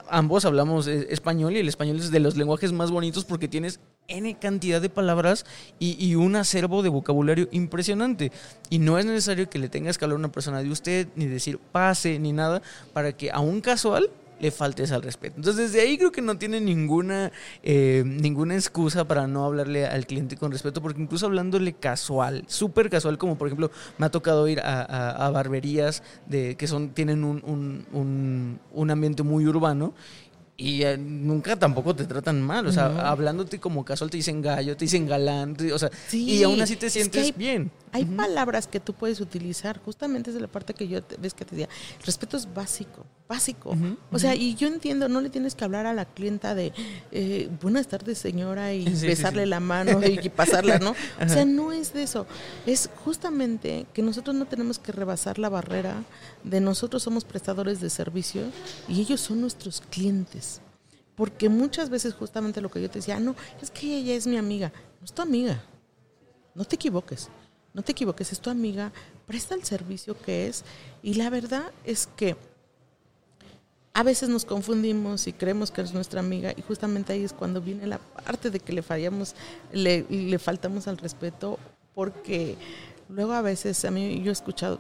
ambos hablamos español y el español es de los lenguajes más bonitos porque tienes N cantidad de palabras y, un acervo de vocabulario impresionante. Y no es necesario que le tengas que hablar a una persona de usted, ni decir pase, ni nada, para que a un casual le faltes al respeto. Entonces, desde ahí creo que no tiene ninguna, eh, ninguna excusa para no hablarle al cliente con respeto, porque incluso hablándole casual, súper casual, como por ejemplo me ha tocado ir a, barberías de, que son, tienen un, un, un ambiente muy urbano y eh, nunca tampoco te tratan mal, o sea, hablándote como casual te dicen gallo, te dicen galán, o sea, y aún así te sientes bien. Hay palabras que tú puedes utilizar, justamente es de la parte que yo ves que te decía, respeto es básico, básico. o sea, y yo entiendo, no le tienes que hablar a la clienta de eh, buenas tardes señora y besarle la mano y pasarla, ¿no? o sea, no es de eso, es justamente que nosotros no tenemos que rebasar la barrera de nosotros somos prestadores de servicio y ellos son nuestros clientes. Porque muchas veces justamente lo que yo te decía, ah, no, es que ella es mi amiga, no es tu amiga, no te equivoques no te equivoques, es tu amiga, presta el servicio que es. Y la verdad es que a veces nos confundimos y creemos que es nuestra amiga y justamente ahí es cuando viene la parte de que le fallamos, le, le faltamos al respeto porque luego a veces a mí yo he escuchado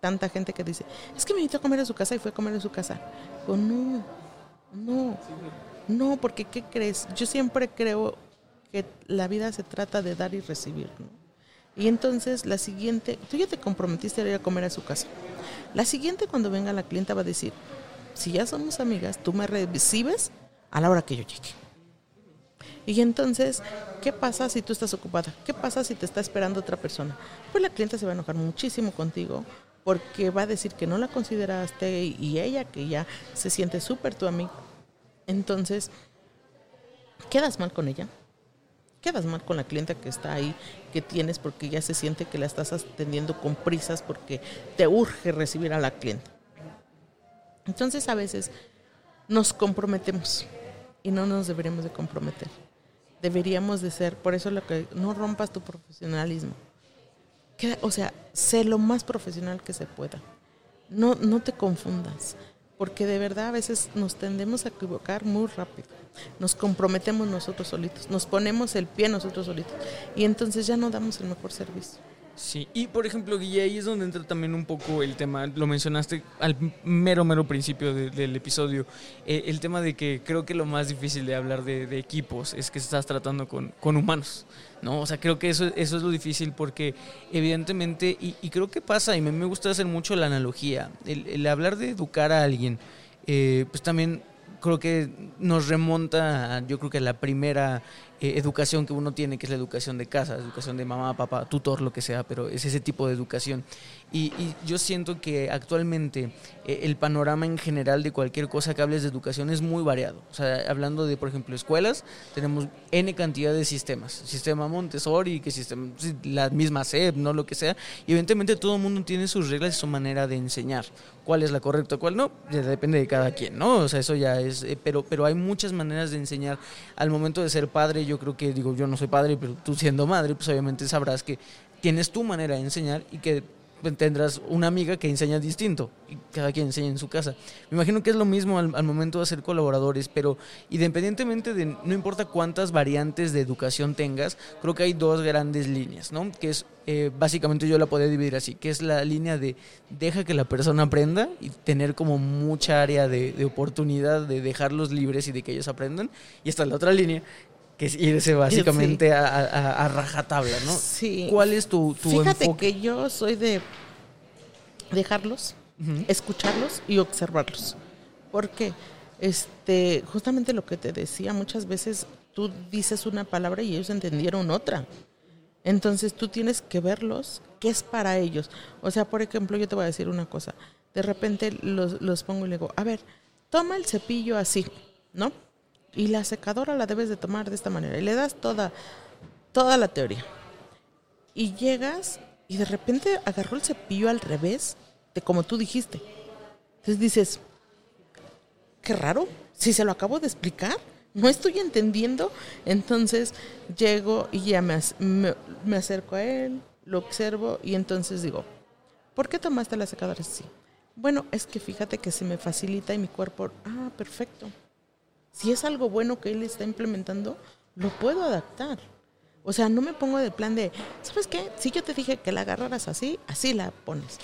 tanta gente que dice, es que me invitó a comer en su casa y fue a comer en su casa. No, no, no, porque ¿qué crees? Yo siempre creo que la vida se trata de dar y recibir. Y entonces la siguiente, tú ya te comprometiste a ir a comer a su casa. La siguiente cuando venga la clienta va a decir, si ya somos amigas, tú me recibes a la hora que yo llegue. Y entonces, ¿qué pasa si tú estás ocupada? ¿Qué pasa si te está esperando otra persona? Pues la clienta se va a enojar muchísimo contigo porque va a decir que no la consideraste y ella que ya se siente súper tu amigo. Entonces, quedas mal con ella, quedas mal con la clienta que está ahí, que tienes, porque ya se siente que la estás atendiendo con prisas porque te urge recibir a la clienta. Entonces a veces nos comprometemos y no nos deberíamos de comprometer. Deberíamos de ser, por eso lo que no rompas tu profesionalismo. o sea, sé lo más profesional que se pueda. No, no te confundas porque de verdad a veces nos tendemos a equivocar muy rápido. Nos comprometemos nosotros solitos, nos ponemos el pie nosotros solitos y entonces ya no damos el mejor servicio. Sí, y por ejemplo, Guille, ahí es donde entra también un poco el tema, lo mencionaste al mero, mero principio del episodio, eh, el tema de que creo que lo más difícil de hablar de, equipos es que estás tratando con, con, humanos, ¿no? O sea, creo que eso, eso es lo difícil porque evidentemente, y, creo que pasa, y me, me, gusta hacer mucho la analogía, el, hablar de educar a alguien, eh, pues también creo que nos remonta, yo creo que a la primera eh, educación que uno tiene, que es la educación de casa, educación de mamá, papá, tutor, lo que sea, pero es ese tipo de educación. Y, yo siento que actualmente eh, el panorama en general de cualquier cosa que hables de educación es muy variado. O sea, hablando de, por ejemplo, escuelas, tenemos N cantidad de sistemas. Sistema Montessori, que sistema, la misma SEP, no lo que sea. Y evidentemente todo el mundo tiene sus reglas y su manera de enseñar. ¿Cuál es la correcta, cuál no? Depende de cada quien, ¿no? O sea, eso ya es... Eh, pero, pero hay muchas maneras de enseñar. Al momento de ser padre, yo creo que, digo, yo no soy padre, pero tú siendo madre, pues obviamente sabrás que tienes tu manera de enseñar y que tendrás una amiga que enseña distinto y cada quien enseña en su casa. Me imagino que es lo mismo al, al momento de ser colaboradores, pero independientemente de, no importa cuántas variantes de educación tengas, creo que hay dos grandes líneas, ¿no? Que es, eh, básicamente yo la podría dividir así, que es la línea de deja que la persona aprenda y tener como mucha área de, de oportunidad de dejarlos libres y de que ellos aprendan. Y está la otra línea, que es irse básicamente a, a- a rajatabla, ¿no? Sí. ¿Cuál es tu, tu Fíjate enfoque? que yo soy de dejarlos, escucharlos y observarlos. Porque este, justamente lo que te decía, muchas veces tú dices una palabra y ellos entendieron otra. Entonces tú tienes que verlos, qué es para ellos. O sea, por ejemplo, yo te voy a decir una cosa. De repente los, los pongo y le digo, a ver, toma el cepillo así, ¿no? Y la secadora la debes de tomar de esta manera. Y le das toda, toda la teoría. Y llegas y de repente agarró el cepillo al revés de como tú dijiste. Entonces dices, qué raro, si se lo acabo de explicar, no estoy entendiendo. Entonces llego y ya me, me, me acerco a él, lo observo y entonces digo, ¿por qué tomaste la secadora así? Bueno, es que fíjate que se me facilita y mi cuerpo, ah, perfecto. Si es algo bueno que él está implementando, lo puedo adaptar. O sea, no me pongo del plan de, ¿sabes qué? Si yo te dije que la agarraras así, así la pones.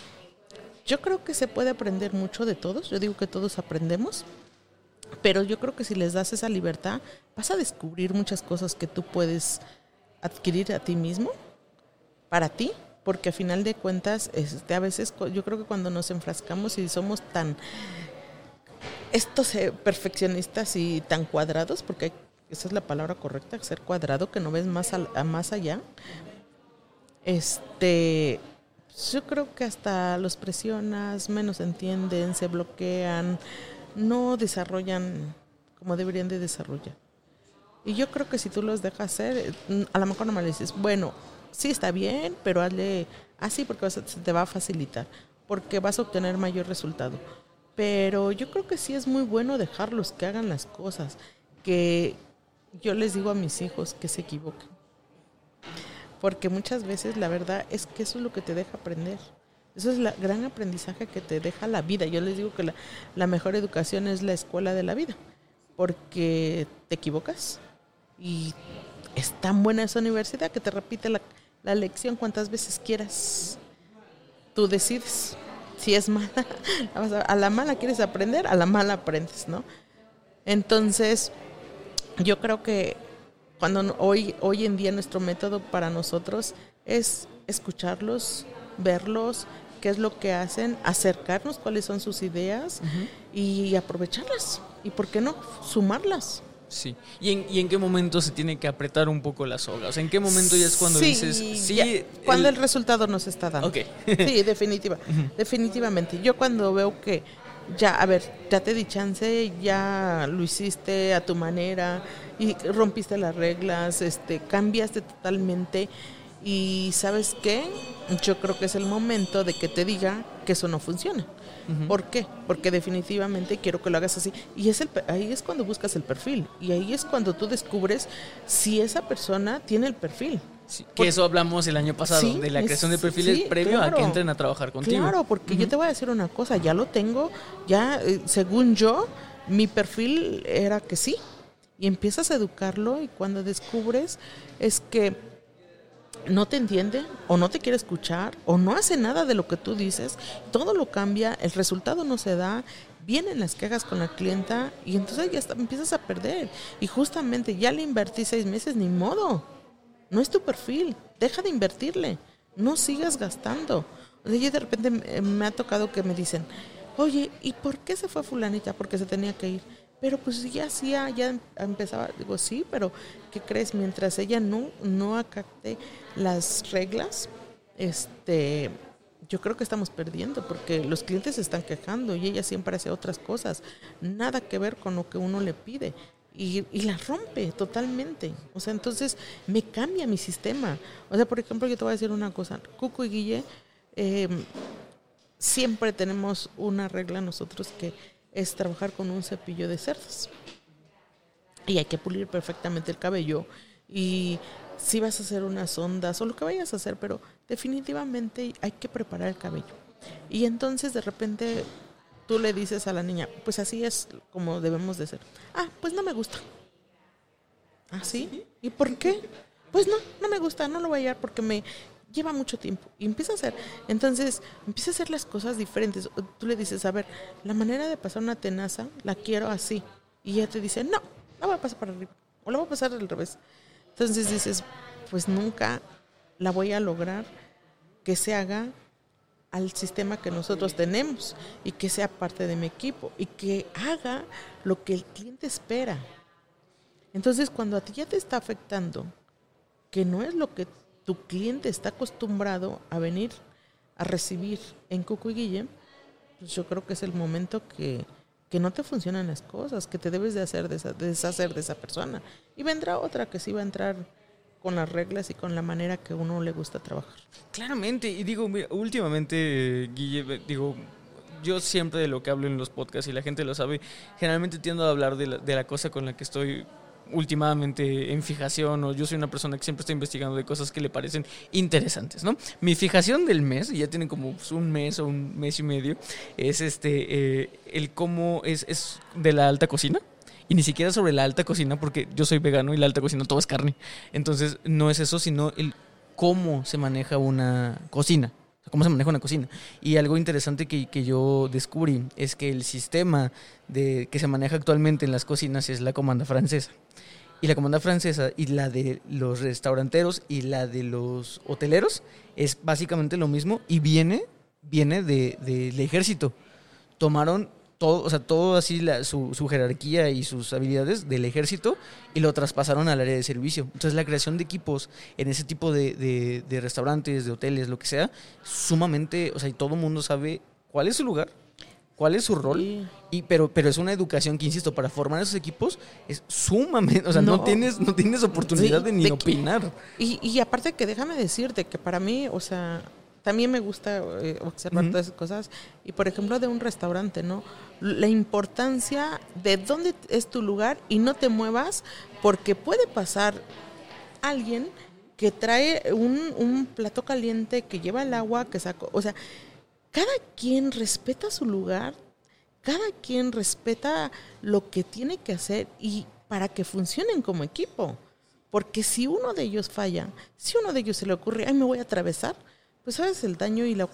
Yo creo que se puede aprender mucho de todos. Yo digo que todos aprendemos. Pero yo creo que si les das esa libertad, vas a descubrir muchas cosas que tú puedes adquirir a ti mismo, para ti, porque a final de cuentas, este, a veces yo creo que cuando nos enfrascamos y somos tan estos eh, perfeccionistas y tan cuadrados, porque esa es la palabra correcta, ser cuadrado, que no ves más, al- a más allá, este, yo creo que hasta los presionas, menos entienden, se bloquean, no desarrollan como deberían de desarrollar. Y yo creo que si tú los dejas hacer, eh, a lo mejor nomás le dices, bueno, sí está bien, pero hazle así porque vas a- te va a facilitar, porque vas a obtener mayor resultado. Pero yo creo que sí es muy bueno dejarlos que hagan las cosas, que yo les digo a mis hijos que se equivoquen. Porque muchas veces la verdad es que eso es lo que te deja aprender. Eso es el gran aprendizaje que te deja la vida. Yo les digo que la, la mejor educación es la escuela de la vida. Porque te equivocas y es tan buena esa universidad que te repite la, la lección cuantas veces quieras. Tú decides. Si es mala, a, la mala quieres aprender, a la mala aprendes, ¿no? Entonces, yo creo que cuando hoy, hoy en día nuestro método para nosotros es escucharlos, verlos, qué es lo que hacen, acercarnos cuáles son sus ideas y aprovecharlas. Y por qué no, sumarlas. Sí. ¿Y en, ¿Y en qué momento se tiene que apretar un poco las sogas? ¿En qué momento ya es cuando Sí, dices, sí, ya, cuando el, el- resultado nos está dando. Ok. Sí, definitiva, definitivamente. Yo cuando veo que ya, a ver, ya te di chance, ya lo hiciste a tu manera y rompiste las reglas, este, cambiaste totalmente y sabes qué, yo creo que es el momento de que te diga que eso no funciona. ¿Por qué? Porque definitivamente quiero que lo hagas así. Y es el, ahí es cuando buscas el perfil. Y ahí es cuando tú descubres si esa persona tiene el perfil. Sí, que eso hablamos el año pasado, Sí, de la creación de perfiles sí, previo a que entren a trabajar contigo. Claro, porque yo te voy a decir una cosa, ya lo tengo, ya eh, según yo, mi perfil era que sí. Y empiezas a educarlo y cuando descubres es que no te entiende o no te quiere escuchar o no hace nada de lo que tú dices, todo lo cambia, el resultado no se da, vienen las quejas con la clienta y entonces ya está- empiezas a perder. Y justamente ya le invertí seis meses, ni modo. No es tu perfil, deja de invertirle, no sigas gastando. O sea, yo de repente me- me ha tocado que me dicen, oye, ¿y por qué se fue fulanita? Porque se tenía que ir. Pero pues ya hacía, ya em- empezaba, digo, sí, pero ¿qué crees? Mientras ella no, no acate las reglas, este, yo creo que estamos perdiendo porque los clientes se están quejando y ella siempre hace otras cosas, nada que ver con lo que uno le pide. Y, y la rompe totalmente. O sea, entonces me cambia mi sistema. O sea, por ejemplo, yo te voy a decir una cosa. Cuco y Guille, eh, siempre tenemos una regla nosotros que es trabajar con un cepillo de cerdas. Y hay que pulir perfectamente el cabello. Y si vas a hacer unas ondas o lo que vayas a hacer, pero definitivamente hay que preparar el cabello. Y entonces de repente tú le dices a la niña, pues así es como debemos de ser. Ah, pues no me gusta. ¿Ah, sí? ¿Y por qué? Pues no, no me gusta, no lo voy a llevar porque me lleva mucho tiempo. Y empieza a hacer, entonces, empieza a hacer las cosas diferentes. Tú le dices, a ver, la manera de pasar una tenaza la quiero así. Y ella te dice, no, la voy a pasar para arriba. O la voy a pasar al revés. Entonces dices, pues nunca la voy a lograr que se haga al sistema que nosotros tenemos y que sea parte de mi equipo y que haga lo que el cliente espera. Entonces, cuando a ti ya te está afectando, que no es lo que tu cliente está acostumbrado a venir a recibir en Cuco y Guille, pues yo creo que es el momento que, que no te funcionan las cosas, que te debes de hacer de deshacer de esa persona. Y vendrá otra que sí va a entrar con las reglas y con la manera que uno le gusta trabajar. Claramente, y digo, últimamente, Guille, digo, yo siempre de lo que hablo en los podcasts y la gente lo sabe, generalmente tiendo a hablar de la, de la cosa con la que estoy últimamente en fijación o yo soy una persona que siempre está investigando de cosas que le parecen interesantes, ¿no? Mi fijación del mes, y ya tienen como pues, un mes o un mes y medio, es este, eh, el cómo es, es de la alta cocina y ni siquiera sobre la alta cocina, porque yo soy vegano y la alta cocina todo es carne. Entonces, no es eso, sino el cómo se maneja una cocina. Cómo se maneja una cocina. Y algo interesante que, que, yo descubrí es que el sistema de, que se maneja actualmente en las cocinas es la comanda francesa. Y la comanda francesa y la de los restauranteros y la de los hoteleros es básicamente lo mismo y viene, viene del de, ejército. Tomaron todo, o sea, todo así su, su, jerarquía y sus habilidades del ejército y lo traspasaron al área de servicio. Entonces la creación de equipos en ese tipo de, de, restaurantes, de hoteles, lo que sea, sumamente, o sea, y todo el mundo sabe cuál es su lugar, cuál es su rol, y, pero, pero es una educación que, insisto, para formar esos equipos es sumamente, o sea, no, tienes, no tienes oportunidad de ni opinar. y, y aparte que déjame decirte que para mí, o sea, también me gusta eh, observar todas esas cosas. Y por ejemplo, de un restaurante, ¿no? La importancia de dónde es tu lugar y no te muevas porque puede pasar alguien que trae un, un plato caliente, que lleva el agua, que sacó. O sea, cada quien respeta su lugar, cada quien respeta lo que tiene que hacer y para que funcionen como equipo. Porque si uno de ellos falla, si uno de ellos se le ocurre, ay, me voy a atravesar, pues sabes el daño y, la,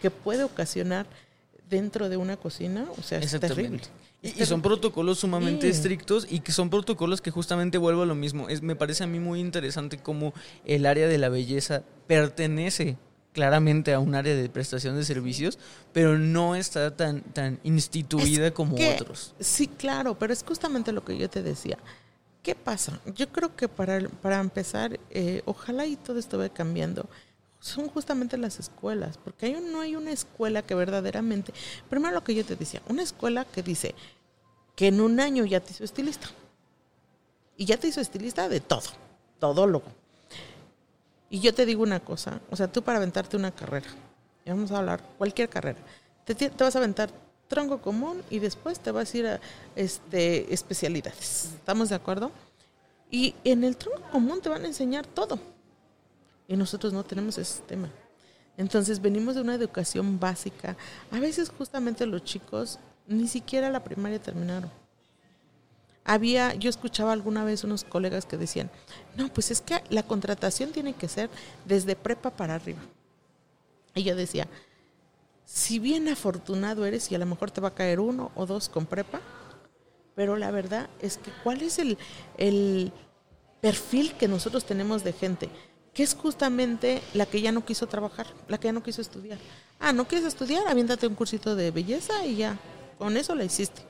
que puede ocasionar dentro de una cocina, o sea, es terrible. Y, son protocolos sumamente estrictos y que son protocolos que justamente vuelvo a lo mismo. Es, me parece a mí muy interesante cómo el área de la belleza pertenece claramente a un área de prestación de servicios, pero no está tan, tan instituida como otros. Sí, claro, pero es justamente lo que yo te decía. ¿Qué pasa? Yo creo que para, para empezar, eh, ojalá y todo esto vaya cambiando son justamente las escuelas, porque hay no hay una escuela que verdaderamente, primero lo que yo te decía, una escuela que dice que en un año ya te hizo estilista. Y ya te hizo estilista de todo, todólogo. Y yo te digo una cosa, o sea, tú para aventarte una carrera, y vamos a hablar cualquier carrera, te, te vas a aventar tronco común y después te vas a ir a este, especialidades. ¿Estamos de acuerdo? Y en el tronco común te van a enseñar todo y nosotros no tenemos ese sistema. Entonces venimos de una educación básica. A veces justamente los chicos ni siquiera la primaria terminaron. Había, yo escuchaba alguna vez unos colegas que decían, no, pues es que la contratación tiene que ser desde prepa para arriba. Y yo decía, si bien afortunado eres y a lo mejor te va a caer uno o dos con prepa, pero la verdad es que cuál es el, el perfil que nosotros tenemos de gente que es justamente la que ya no quiso trabajar, la que ya no quiso estudiar. Ah, ¿no quieres estudiar? Aviéntate un cursito de belleza y ya, con eso la hiciste.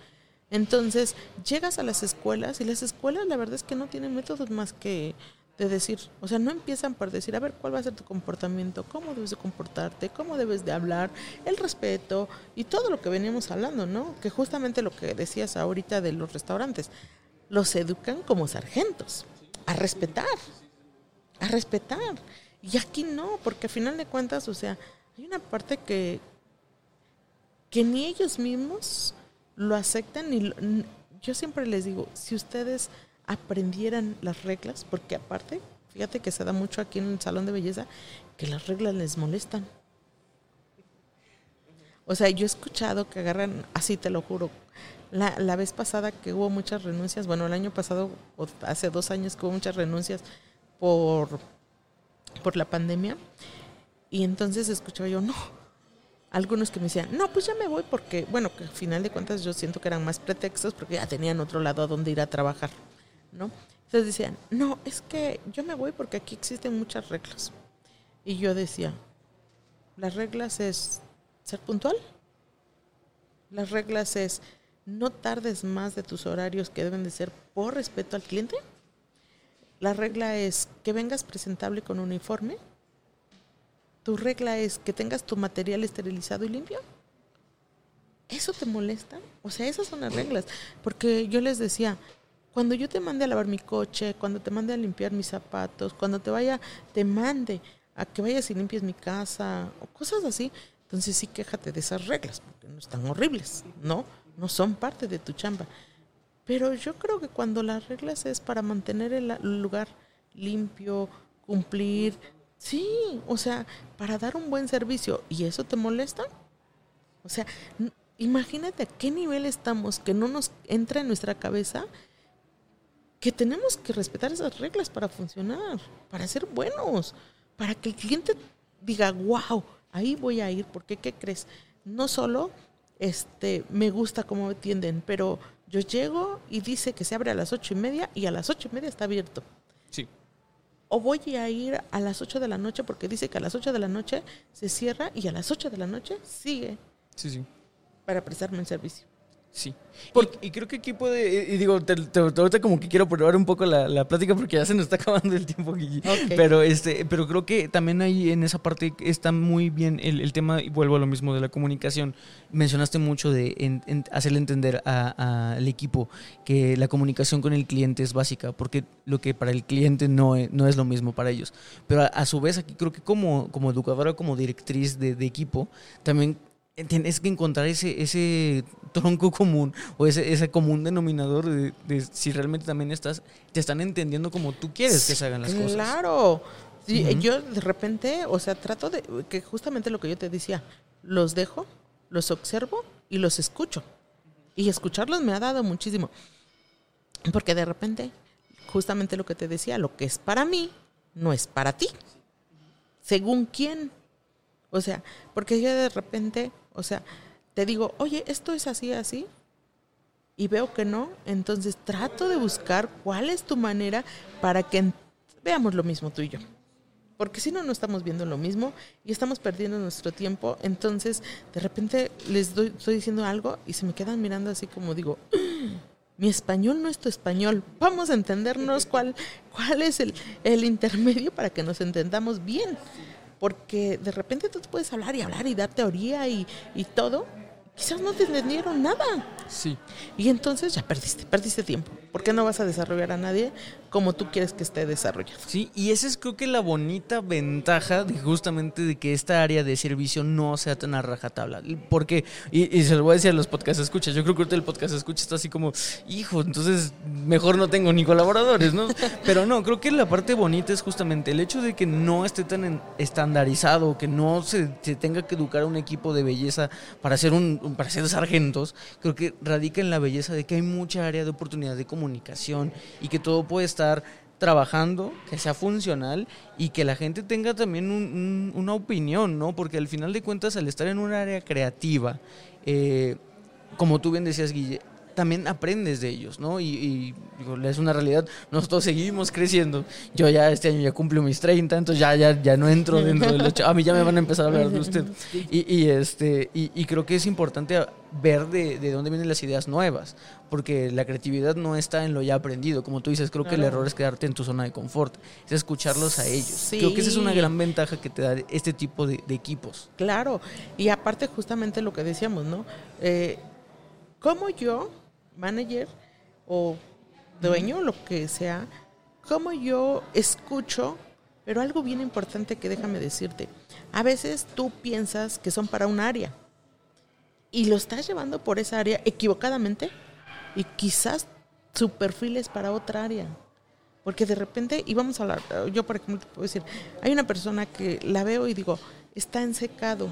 Entonces, llegas a las escuelas y las escuelas la verdad es que no tienen métodos más que de decir, o sea, no empiezan por decir, a ver, ¿cuál va a ser tu comportamiento? ¿Cómo debes de comportarte? ¿Cómo debes de hablar? El respeto y todo lo que veníamos hablando, ¿no? Que justamente lo que decías ahorita de los restaurantes, los educan como sargentos, a respetar, a respetar. Y aquí no, porque a final de cuentas, o sea, hay una parte que, que ni ellos mismos lo aceptan. Ni yo siempre les digo, si ustedes aprendieran las reglas, porque aparte, fíjate que se da mucho aquí en el salón de belleza, que las reglas les molestan. O sea, yo he escuchado que agarran, así te lo juro, la, la vez pasada que hubo muchas renuncias, bueno, el año pasado, o hace dos años que hubo muchas renuncias por, por la pandemia, y entonces escuchaba yo, no, algunos que me decían, no, pues ya me voy porque, bueno, que al final de cuentas yo siento que eran más pretextos porque ya tenían otro lado a donde ir a trabajar, ¿no? Entonces decían, no, es que yo me voy porque aquí existen muchas reglas. Y yo decía, las reglas es ser puntual. Las reglas es no tardes más de tus horarios que deben de ser por respeto al cliente. La regla es que vengas presentable con uniforme. Tu regla es que tengas tu material esterilizado y limpio. ¿Eso te molesta? O sea, esas son las reglas. Porque yo les decía, cuando yo te mande a lavar mi coche, cuando te mande a limpiar mis zapatos, cuando te vaya, te mande a que vayas y limpies mi casa, o cosas así, entonces sí quéjate de esas reglas, porque no están horribles, ¿no? No son parte de tu chamba. Pero yo creo que cuando las reglas es para mantener el lugar limpio, cumplir, sí, o sea, para dar un buen servicio, ¿y eso te molesta? O sea, imagínate a qué nivel estamos que no nos entra en nuestra cabeza que tenemos que respetar esas reglas para funcionar, para ser buenos, para que el cliente diga, wow, ahí voy a ir, porque ¿qué crees? No solo este, me gusta cómo me atienden, pero yo llego y dice que se abre a las ocho y media y a las ocho y media está abierto. Sí. O voy a ir a las ocho de la noche porque dice que a las ocho de la noche se cierra y a las ocho de la noche sigue. Sí, sí. Para prestarme el servicio. Sí. Y, creo que aquí puede, y, digo, te, ahorita como que quiero probar un poco la, la, plática porque ya se nos está acabando el tiempo, Guille. Pero, este, pero creo que también ahí en esa parte está muy bien el, el tema, y vuelvo a lo mismo de la comunicación. Mencionaste mucho de hacerle entender al equipo que la comunicación con el cliente es básica, porque lo que para el cliente no es, no es lo mismo para ellos. Pero a, su vez aquí creo que como, como educadora, como directriz de, de equipo, también tienes que encontrar ese, ese tronco común o ese, ese común denominador de, si realmente también estás, te están entendiendo como tú quieres que se hagan las cosas. Claro. Yo de repente, o sea, trato de, que justamente lo que yo te decía, los dejo, los observo y los escucho. Y escucharlos me ha dado muchísimo. Porque de repente, justamente lo que te decía, lo que es para mí, no es para ti. Según quién. O sea, porque yo de repente o sea, te digo, oye, esto es así, así, y veo que no, entonces trato de buscar cuál es tu manera para que veamos lo mismo tú y yo. Porque si no, no estamos viendo lo mismo y estamos perdiendo nuestro tiempo. Entonces, de repente les doy, estoy diciendo algo y se me quedan mirando así como digo, mi español no es tu español. Vamos a entendernos cuál, cuál es el, el intermedio para que nos entendamos bien porque de repente tú puedes hablar y hablar y dar teoría y, y todo, quizás no te entendieron nada. Sí. Y entonces ya perdiste, perdiste tiempo. ¿Por qué no vas a desarrollar a nadie como tú quieres que esté desarrollado? Sí, y esa es creo que la bonita ventaja de justamente de que esta área de servicio no sea tan a rajatabla. Porque, y, y se lo voy a decir a los podcast escuchas, yo creo que ahorita el podcast escucha está así como, hijo, entonces mejor no tengo ni colaboradores, ¿no? Pero no, creo que la parte bonita es justamente el hecho de que no esté tan estandarizado, que no se, se tenga que educar a un equipo de belleza para ser un para ser sargentos, creo que radica en la belleza de que hay mucha área de oportunidad de comunicación y que todo puede estar trabajando, que sea funcional y que la gente tenga también una opinión, ¿no? Porque al final de cuentas, al estar en un área creativa, eh, como tú bien decías, Guille, también aprendes de ellos, ¿no? Y, es una realidad, nosotros seguimos creciendo. Yo ya este año ya cumplo mis 30, entonces ya, ya, ya no entro dentro del 8. A mí ya me van a empezar a hablar de usted. Y, este, y, creo que es importante ver de, de, dónde vienen las ideas nuevas, porque la creatividad no está en lo ya aprendido. Como tú dices, creo que el error es quedarte en tu zona de confort, es escucharlos a ellos. Creo que esa es una gran ventaja que te da este tipo de, equipos. Claro, y aparte justamente lo que decíamos, ¿no? Eh, ¿Cómo yo manager o dueño, lo que sea, como yo escucho, pero algo bien importante que déjame decirte, a veces tú piensas que son para un área y lo estás llevando por esa área equivocadamente y quizás su perfil es para otra área. Porque de repente, y vamos a hablar, yo por ejemplo te puedo decir, hay una persona que la veo y digo, está ensecado,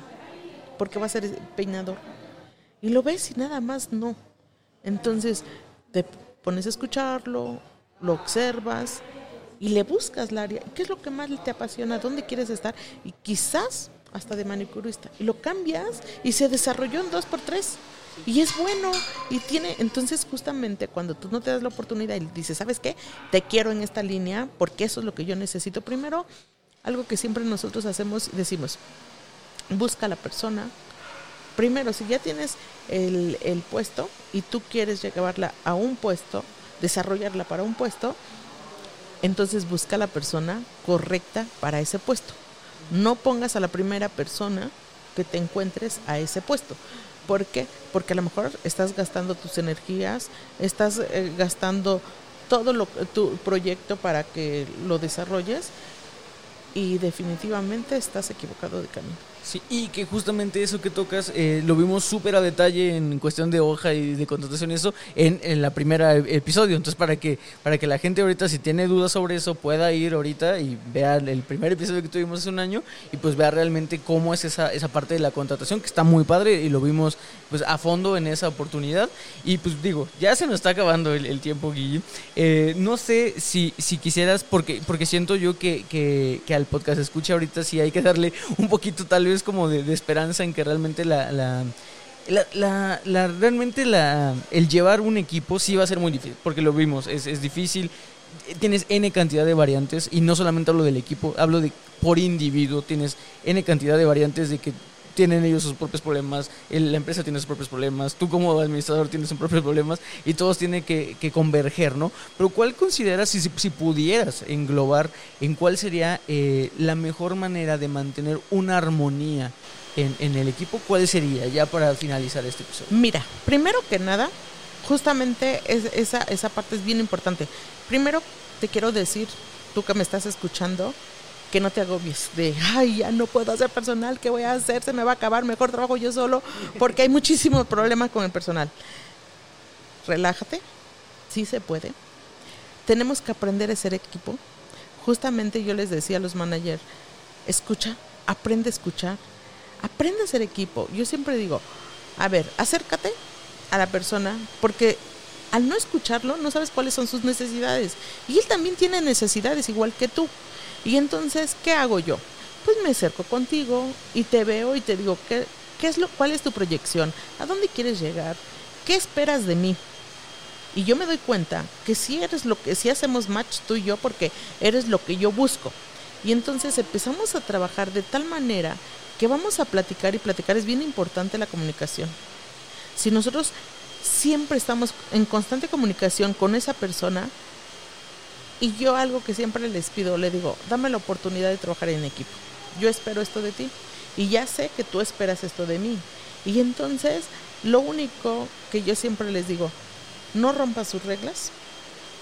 porque va a ser peinador. Y lo ves y nada más no. Entonces te pones a escucharlo, lo observas y le buscas la área. ¿Qué es lo que más te apasiona? ¿Dónde quieres estar? Y quizás hasta de manicurista. Y lo cambias y se desarrolló en dos por tres. Y es bueno. Y tiene, entonces justamente cuando tú no te das la oportunidad y dices, ¿sabes qué? Te quiero en esta línea porque eso es lo que yo necesito. Primero, algo que siempre nosotros hacemos, decimos, busca a la persona. Primero, si ya tienes el, el puesto y tú quieres llevarla a un puesto, desarrollarla para un puesto, entonces busca la persona correcta para ese puesto. No pongas a la primera persona que te encuentres a ese puesto. ¿Por qué? Porque a lo mejor estás gastando tus energías, estás eh, gastando todo tu proyecto para que lo desarrolles y definitivamente estás equivocado de camino. Sí, y que justamente eso que tocas eh, lo vimos súper a detalle en cuestión de hoja y de contratación y eso en, en la primera e, episodio. Entonces, para que, para que la gente ahorita, si tiene dudas sobre eso, pueda ir ahorita y vea el primer episodio que tuvimos hace un año y pues vea realmente cómo es esa, esa parte de la contratación, que está muy padre y lo vimos pues a fondo en esa oportunidad. Y pues digo, ya se nos está acabando el, el tiempo, Guille. Eh, no sé si, si quisieras, porque, porque siento yo que, que, que al podcast escucha ahorita sí hay que darle un poquito tal vez como de, esperanza en que realmente la, la, realmente la, el llevar un equipo sí va a ser muy difícil, porque lo vimos, es, es difícil, tienes N cantidad de variantes, y no solamente hablo del equipo, hablo de por individuo, tienes N cantidad de variantes de que tienen ellos sus propios problemas, la empresa tiene sus propios problemas, tú como administrador tienes sus propios problemas y todos tienen que, converger, ¿no? Pero ¿cuál consideras, si, pudieras englobar, en cuál sería eh, la mejor manera de mantener una armonía en, el equipo? ¿Cuál sería ya para finalizar este episodio? Mira, primero que nada, justamente es, esa, esa parte es bien importante. Primero te quiero decir, tú que me estás escuchando, que no te agobies de, ay, ya no puedo hacer personal, ¿qué voy a hacer? Se me va a acabar, mejor trabajo yo solo, porque hay muchísimos problemas con el personal. Relájate, sí se puede. Tenemos que aprender a ser equipo. Justamente yo les decía a los managers, escucha, aprende a escuchar, aprende a ser equipo. Yo siempre digo, a ver, acércate a la persona, porque al no escucharlo no sabes cuáles son sus necesidades. Y él también tiene necesidades igual que tú. Y entonces, ¿qué hago yo? Pues me acerco contigo y te veo y te digo, ¿qué, qué es lo, ¿cuál es tu proyección? ¿A dónde quieres llegar? ¿Qué esperas de mí? Y yo me doy cuenta que si eres lo que, si hacemos match tú y yo, porque eres lo que yo busco. Y entonces empezamos a trabajar de tal manera que vamos a platicar y platicar es bien importante la comunicación. Si nosotros siempre estamos en constante comunicación con esa persona, y yo algo que siempre les pido, le digo, dame la oportunidad de trabajar en equipo. Yo espero esto de ti y ya sé que tú esperas esto de mí. Y entonces, lo único que yo siempre les digo, no rompas sus reglas.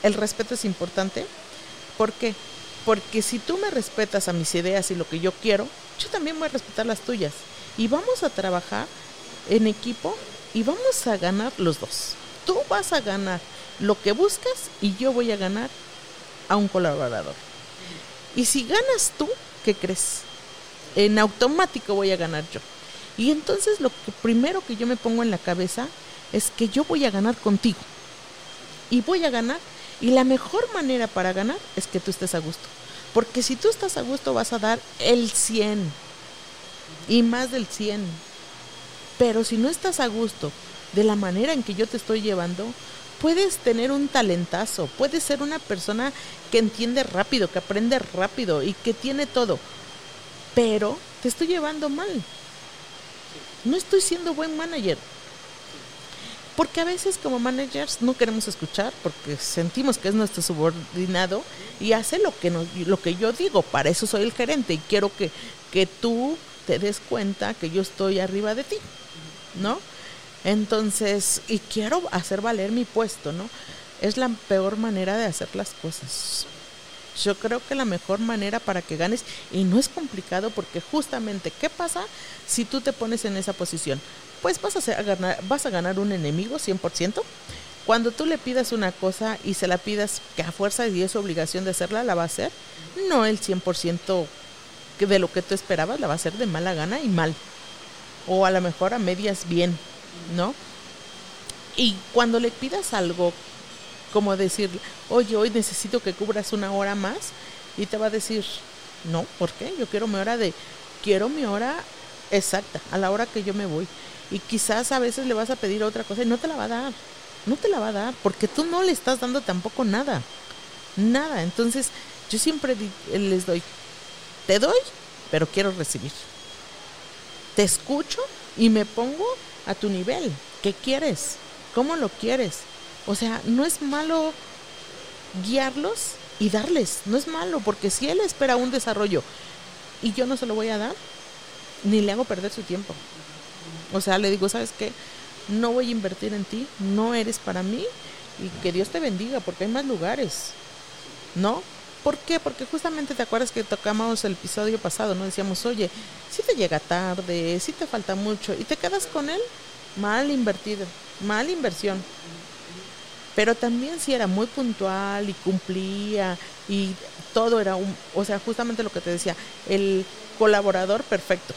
El respeto es importante. ¿Por qué? Porque si tú me respetas a mis ideas y lo que yo quiero, yo también voy a respetar las tuyas. Y vamos a trabajar en equipo y vamos a ganar los dos. Tú vas a ganar lo que buscas y yo voy a ganar a un colaborador. Y si ganas tú, ¿qué crees? En automático voy a ganar yo. Y entonces lo primero que yo me pongo en la cabeza es que yo voy a ganar contigo. Y voy a ganar. Y la mejor manera para ganar es que tú estés a gusto. Porque si tú estás a gusto vas a dar el 100. Y más del 100. Pero si no estás a gusto de la manera en que yo te estoy llevando, puedes tener un talentazo, puedes ser una persona que entiende rápido, que aprende rápido y que tiene todo, pero te estoy llevando mal. No estoy siendo buen manager. Porque a veces como managers no queremos escuchar porque sentimos que es nuestro subordinado y hace lo que, nos, lo que yo digo. Para eso soy el gerente y quiero que, que tú te des cuenta que yo estoy arriba de ti, ¿no? Entonces, y quiero hacer valer mi puesto, ¿no? Es la peor manera de hacer las cosas. Yo creo que la mejor manera para que ganes, y no es complicado porque justamente, ¿qué pasa si tú te pones en esa posición? Pues vas a, a ganar, vas a ganar un enemigo 100%, Cuando tú le pidas una cosa y se la pidas que a fuerza y es obligación de hacerla, la va a hacer. No el 100% que de lo que tú esperabas, la va a hacer de mala gana y mal. O a lo mejor a medias bien, ¿no? Y cuando le pidas algo, como decir, oye, hoy necesito que cubras una hora más, y te va a decir, no, ¿por qué? Yo quiero mi hora de, quiero mi hora exacta, a la hora que yo me voy. Y quizás a veces le vas a pedir otra cosa y no te la va a dar. No te la va a dar, porque tú no le estás dando tampoco nada. Nada. Entonces, yo siempre les doy, te doy, pero quiero recibir. Te escucho y me pongo a tu nivel. ¿Qué quieres? ¿Cómo lo quieres? O sea, no es malo guiarlos y darles, no es malo, porque si él espera un desarrollo y yo no se lo voy a dar, ni le hago perder su tiempo. O sea, le digo, ¿sabes qué? No voy a invertir en ti, no eres para mí y que Dios te bendiga, porque hay más lugares, ¿no? ¿Por qué? Porque justamente te acuerdas que tocamos el episodio pasado, ¿no? Decíamos, oye, si te llega tarde, si te falta mucho y te quedas con él, mal invertido, mal inversión. Pero también si era muy puntual y cumplía y todo era un, o sea, justamente lo que te decía, el colaborador perfecto.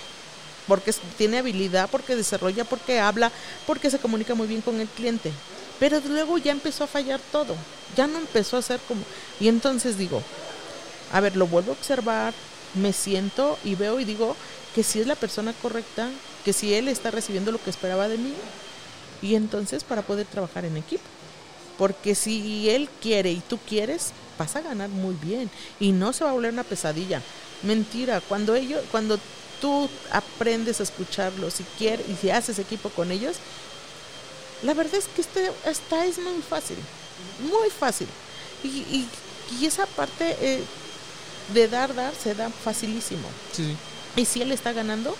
Porque tiene habilidad, porque desarrolla, porque habla, porque se comunica muy bien con el cliente. Pero luego ya empezó a fallar todo. Ya no empezó a ser como... Y entonces digo, a ver, lo vuelvo a observar, me siento y veo y digo que si es la persona correcta, que si él está recibiendo lo que esperaba de mí. Y entonces para poder trabajar en equipo. Porque si él quiere y tú quieres, vas a ganar muy bien. Y no se va a volver una pesadilla. Mentira, cuando ellos, cuando tú aprendes a escucharlos y quieres, y si haces equipo con ellos, la verdad es que este, esta es muy fácil, muy fácil. Y, y, esa parte eh, de dar, dar, se da facilísimo. Y si él está ganando,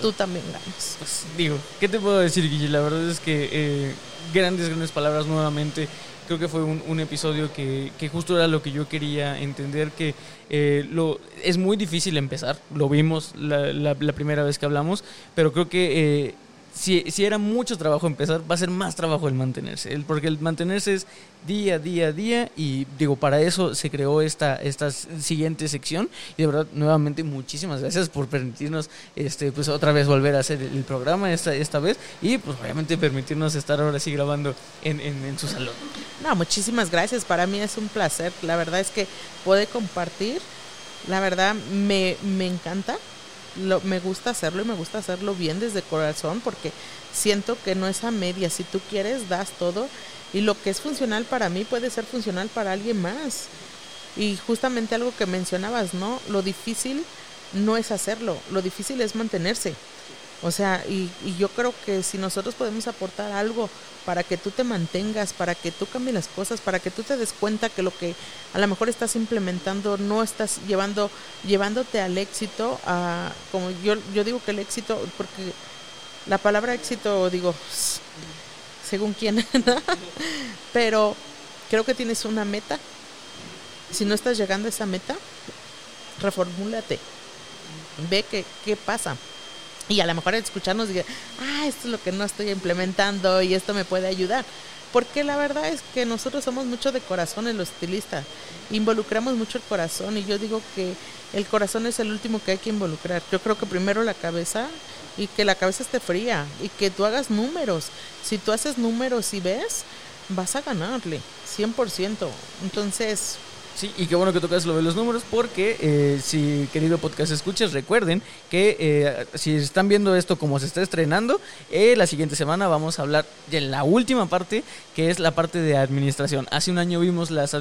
tú también ganas. Pues, digo, ¿qué te puedo decir, Guille? La verdad es que eh, grandes, grandes palabras nuevamente. Creo que fue un, episodio que, que, justo era lo que yo quería entender, que eh, lo, es muy difícil empezar, lo vimos la, la, primera vez que hablamos, pero creo que... Si, si, era mucho trabajo empezar, va a ser más trabajo el mantenerse. El, porque el mantenerse es día, día, día. Y digo, para eso se creó esta, esta siguiente sección. Y de verdad, nuevamente, muchísimas gracias por permitirnos este, pues otra vez volver a hacer el programa esta, esta vez. Y pues obviamente permitirnos estar ahora sí grabando en, en, en su salón. No, muchísimas gracias. Para mí es un placer. La verdad es que puede compartir. La verdad me, me encanta lo, me gusta hacerlo y me gusta hacerlo bien desde corazón porque siento que no es a media. Si tú quieres, das todo y lo que es funcional para mí puede ser funcional para alguien más. Y justamente algo que mencionabas, ¿no? Lo difícil no es hacerlo, lo difícil es mantenerse. O sea, y, y, yo creo que si nosotros podemos aportar algo para que tú te mantengas, para que tú cambies las cosas, para que tú te des cuenta que lo que a lo mejor estás implementando no estás llevando, llevándote al éxito, a, como yo, yo digo que el éxito, porque la palabra éxito, digo, según quién, pero creo que tienes una meta. Si no estás llegando a esa meta, reformúlate. Ve qué, qué pasa y a lo mejor escucharnos diga, ah, esto es lo que no estoy implementando y esto me puede ayudar. Porque la verdad es que nosotros somos mucho de corazón en los estilistas. Involucramos mucho el corazón y yo digo que el corazón es el último que hay que involucrar. Yo creo que primero la cabeza y que la cabeza esté fría y que tú hagas números. Si tú haces números y ves, vas a ganarle, 100%. Entonces, Sí, y qué bueno que tocas lo de los números, porque eh, si querido podcast escuchas, recuerden que eh, si están viendo esto como se está estrenando, eh, la siguiente semana vamos a hablar de la última parte, que es la parte de administración. Hace un año vimos las,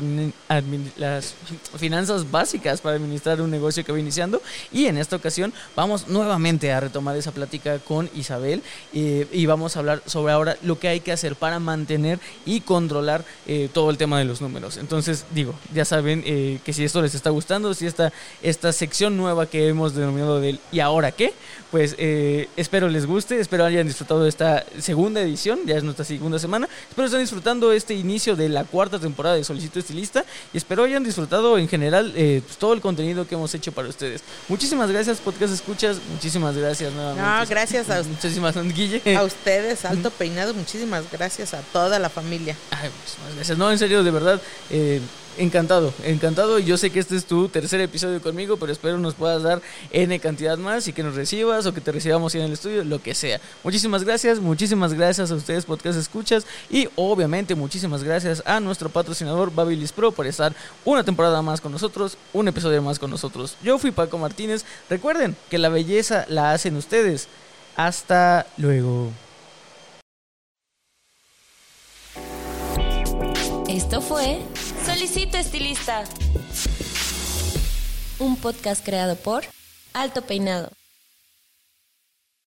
las finanzas básicas para administrar un negocio que va iniciando, y en esta ocasión vamos nuevamente a retomar esa plática con Isabel y vamos a hablar sobre ahora lo que hay que hacer para mantener y controlar todo el tema de los números. Entonces, digo, ya saben saben eh, que si esto les está gustando, si esta, esta sección nueva que hemos denominado del ¿y ahora qué? Pues eh, espero les guste, espero hayan disfrutado de esta segunda edición, ya es nuestra segunda semana. Espero estén disfrutando este inicio de la cuarta temporada de Solicito Estilista y espero hayan disfrutado en general eh, pues, todo el contenido que hemos hecho para ustedes. Muchísimas gracias, podcast escuchas, muchísimas gracias nuevamente. No, gracias a, Muchísimas Guille. a ustedes, Alto Peinado, muchísimas gracias a toda la familia. Ay, muchísimas gracias. No, en serio, de verdad, eh, encantado, encantado. Yo sé que este es tu tercer episodio conmigo, pero espero nos puedas dar N cantidad más y que nos recibas o que te recibamos en el estudio, lo que sea. Muchísimas gracias, muchísimas gracias a ustedes, podcast escuchas, y obviamente muchísimas gracias a nuestro patrocinador Babilis Pro por estar una temporada más con nosotros, un episodio más con nosotros. Yo fui Paco Martínez. Recuerden que la belleza la hacen ustedes. Hasta luego. Esto fue Solicito Estilista. Un podcast creado por Alto Peinado.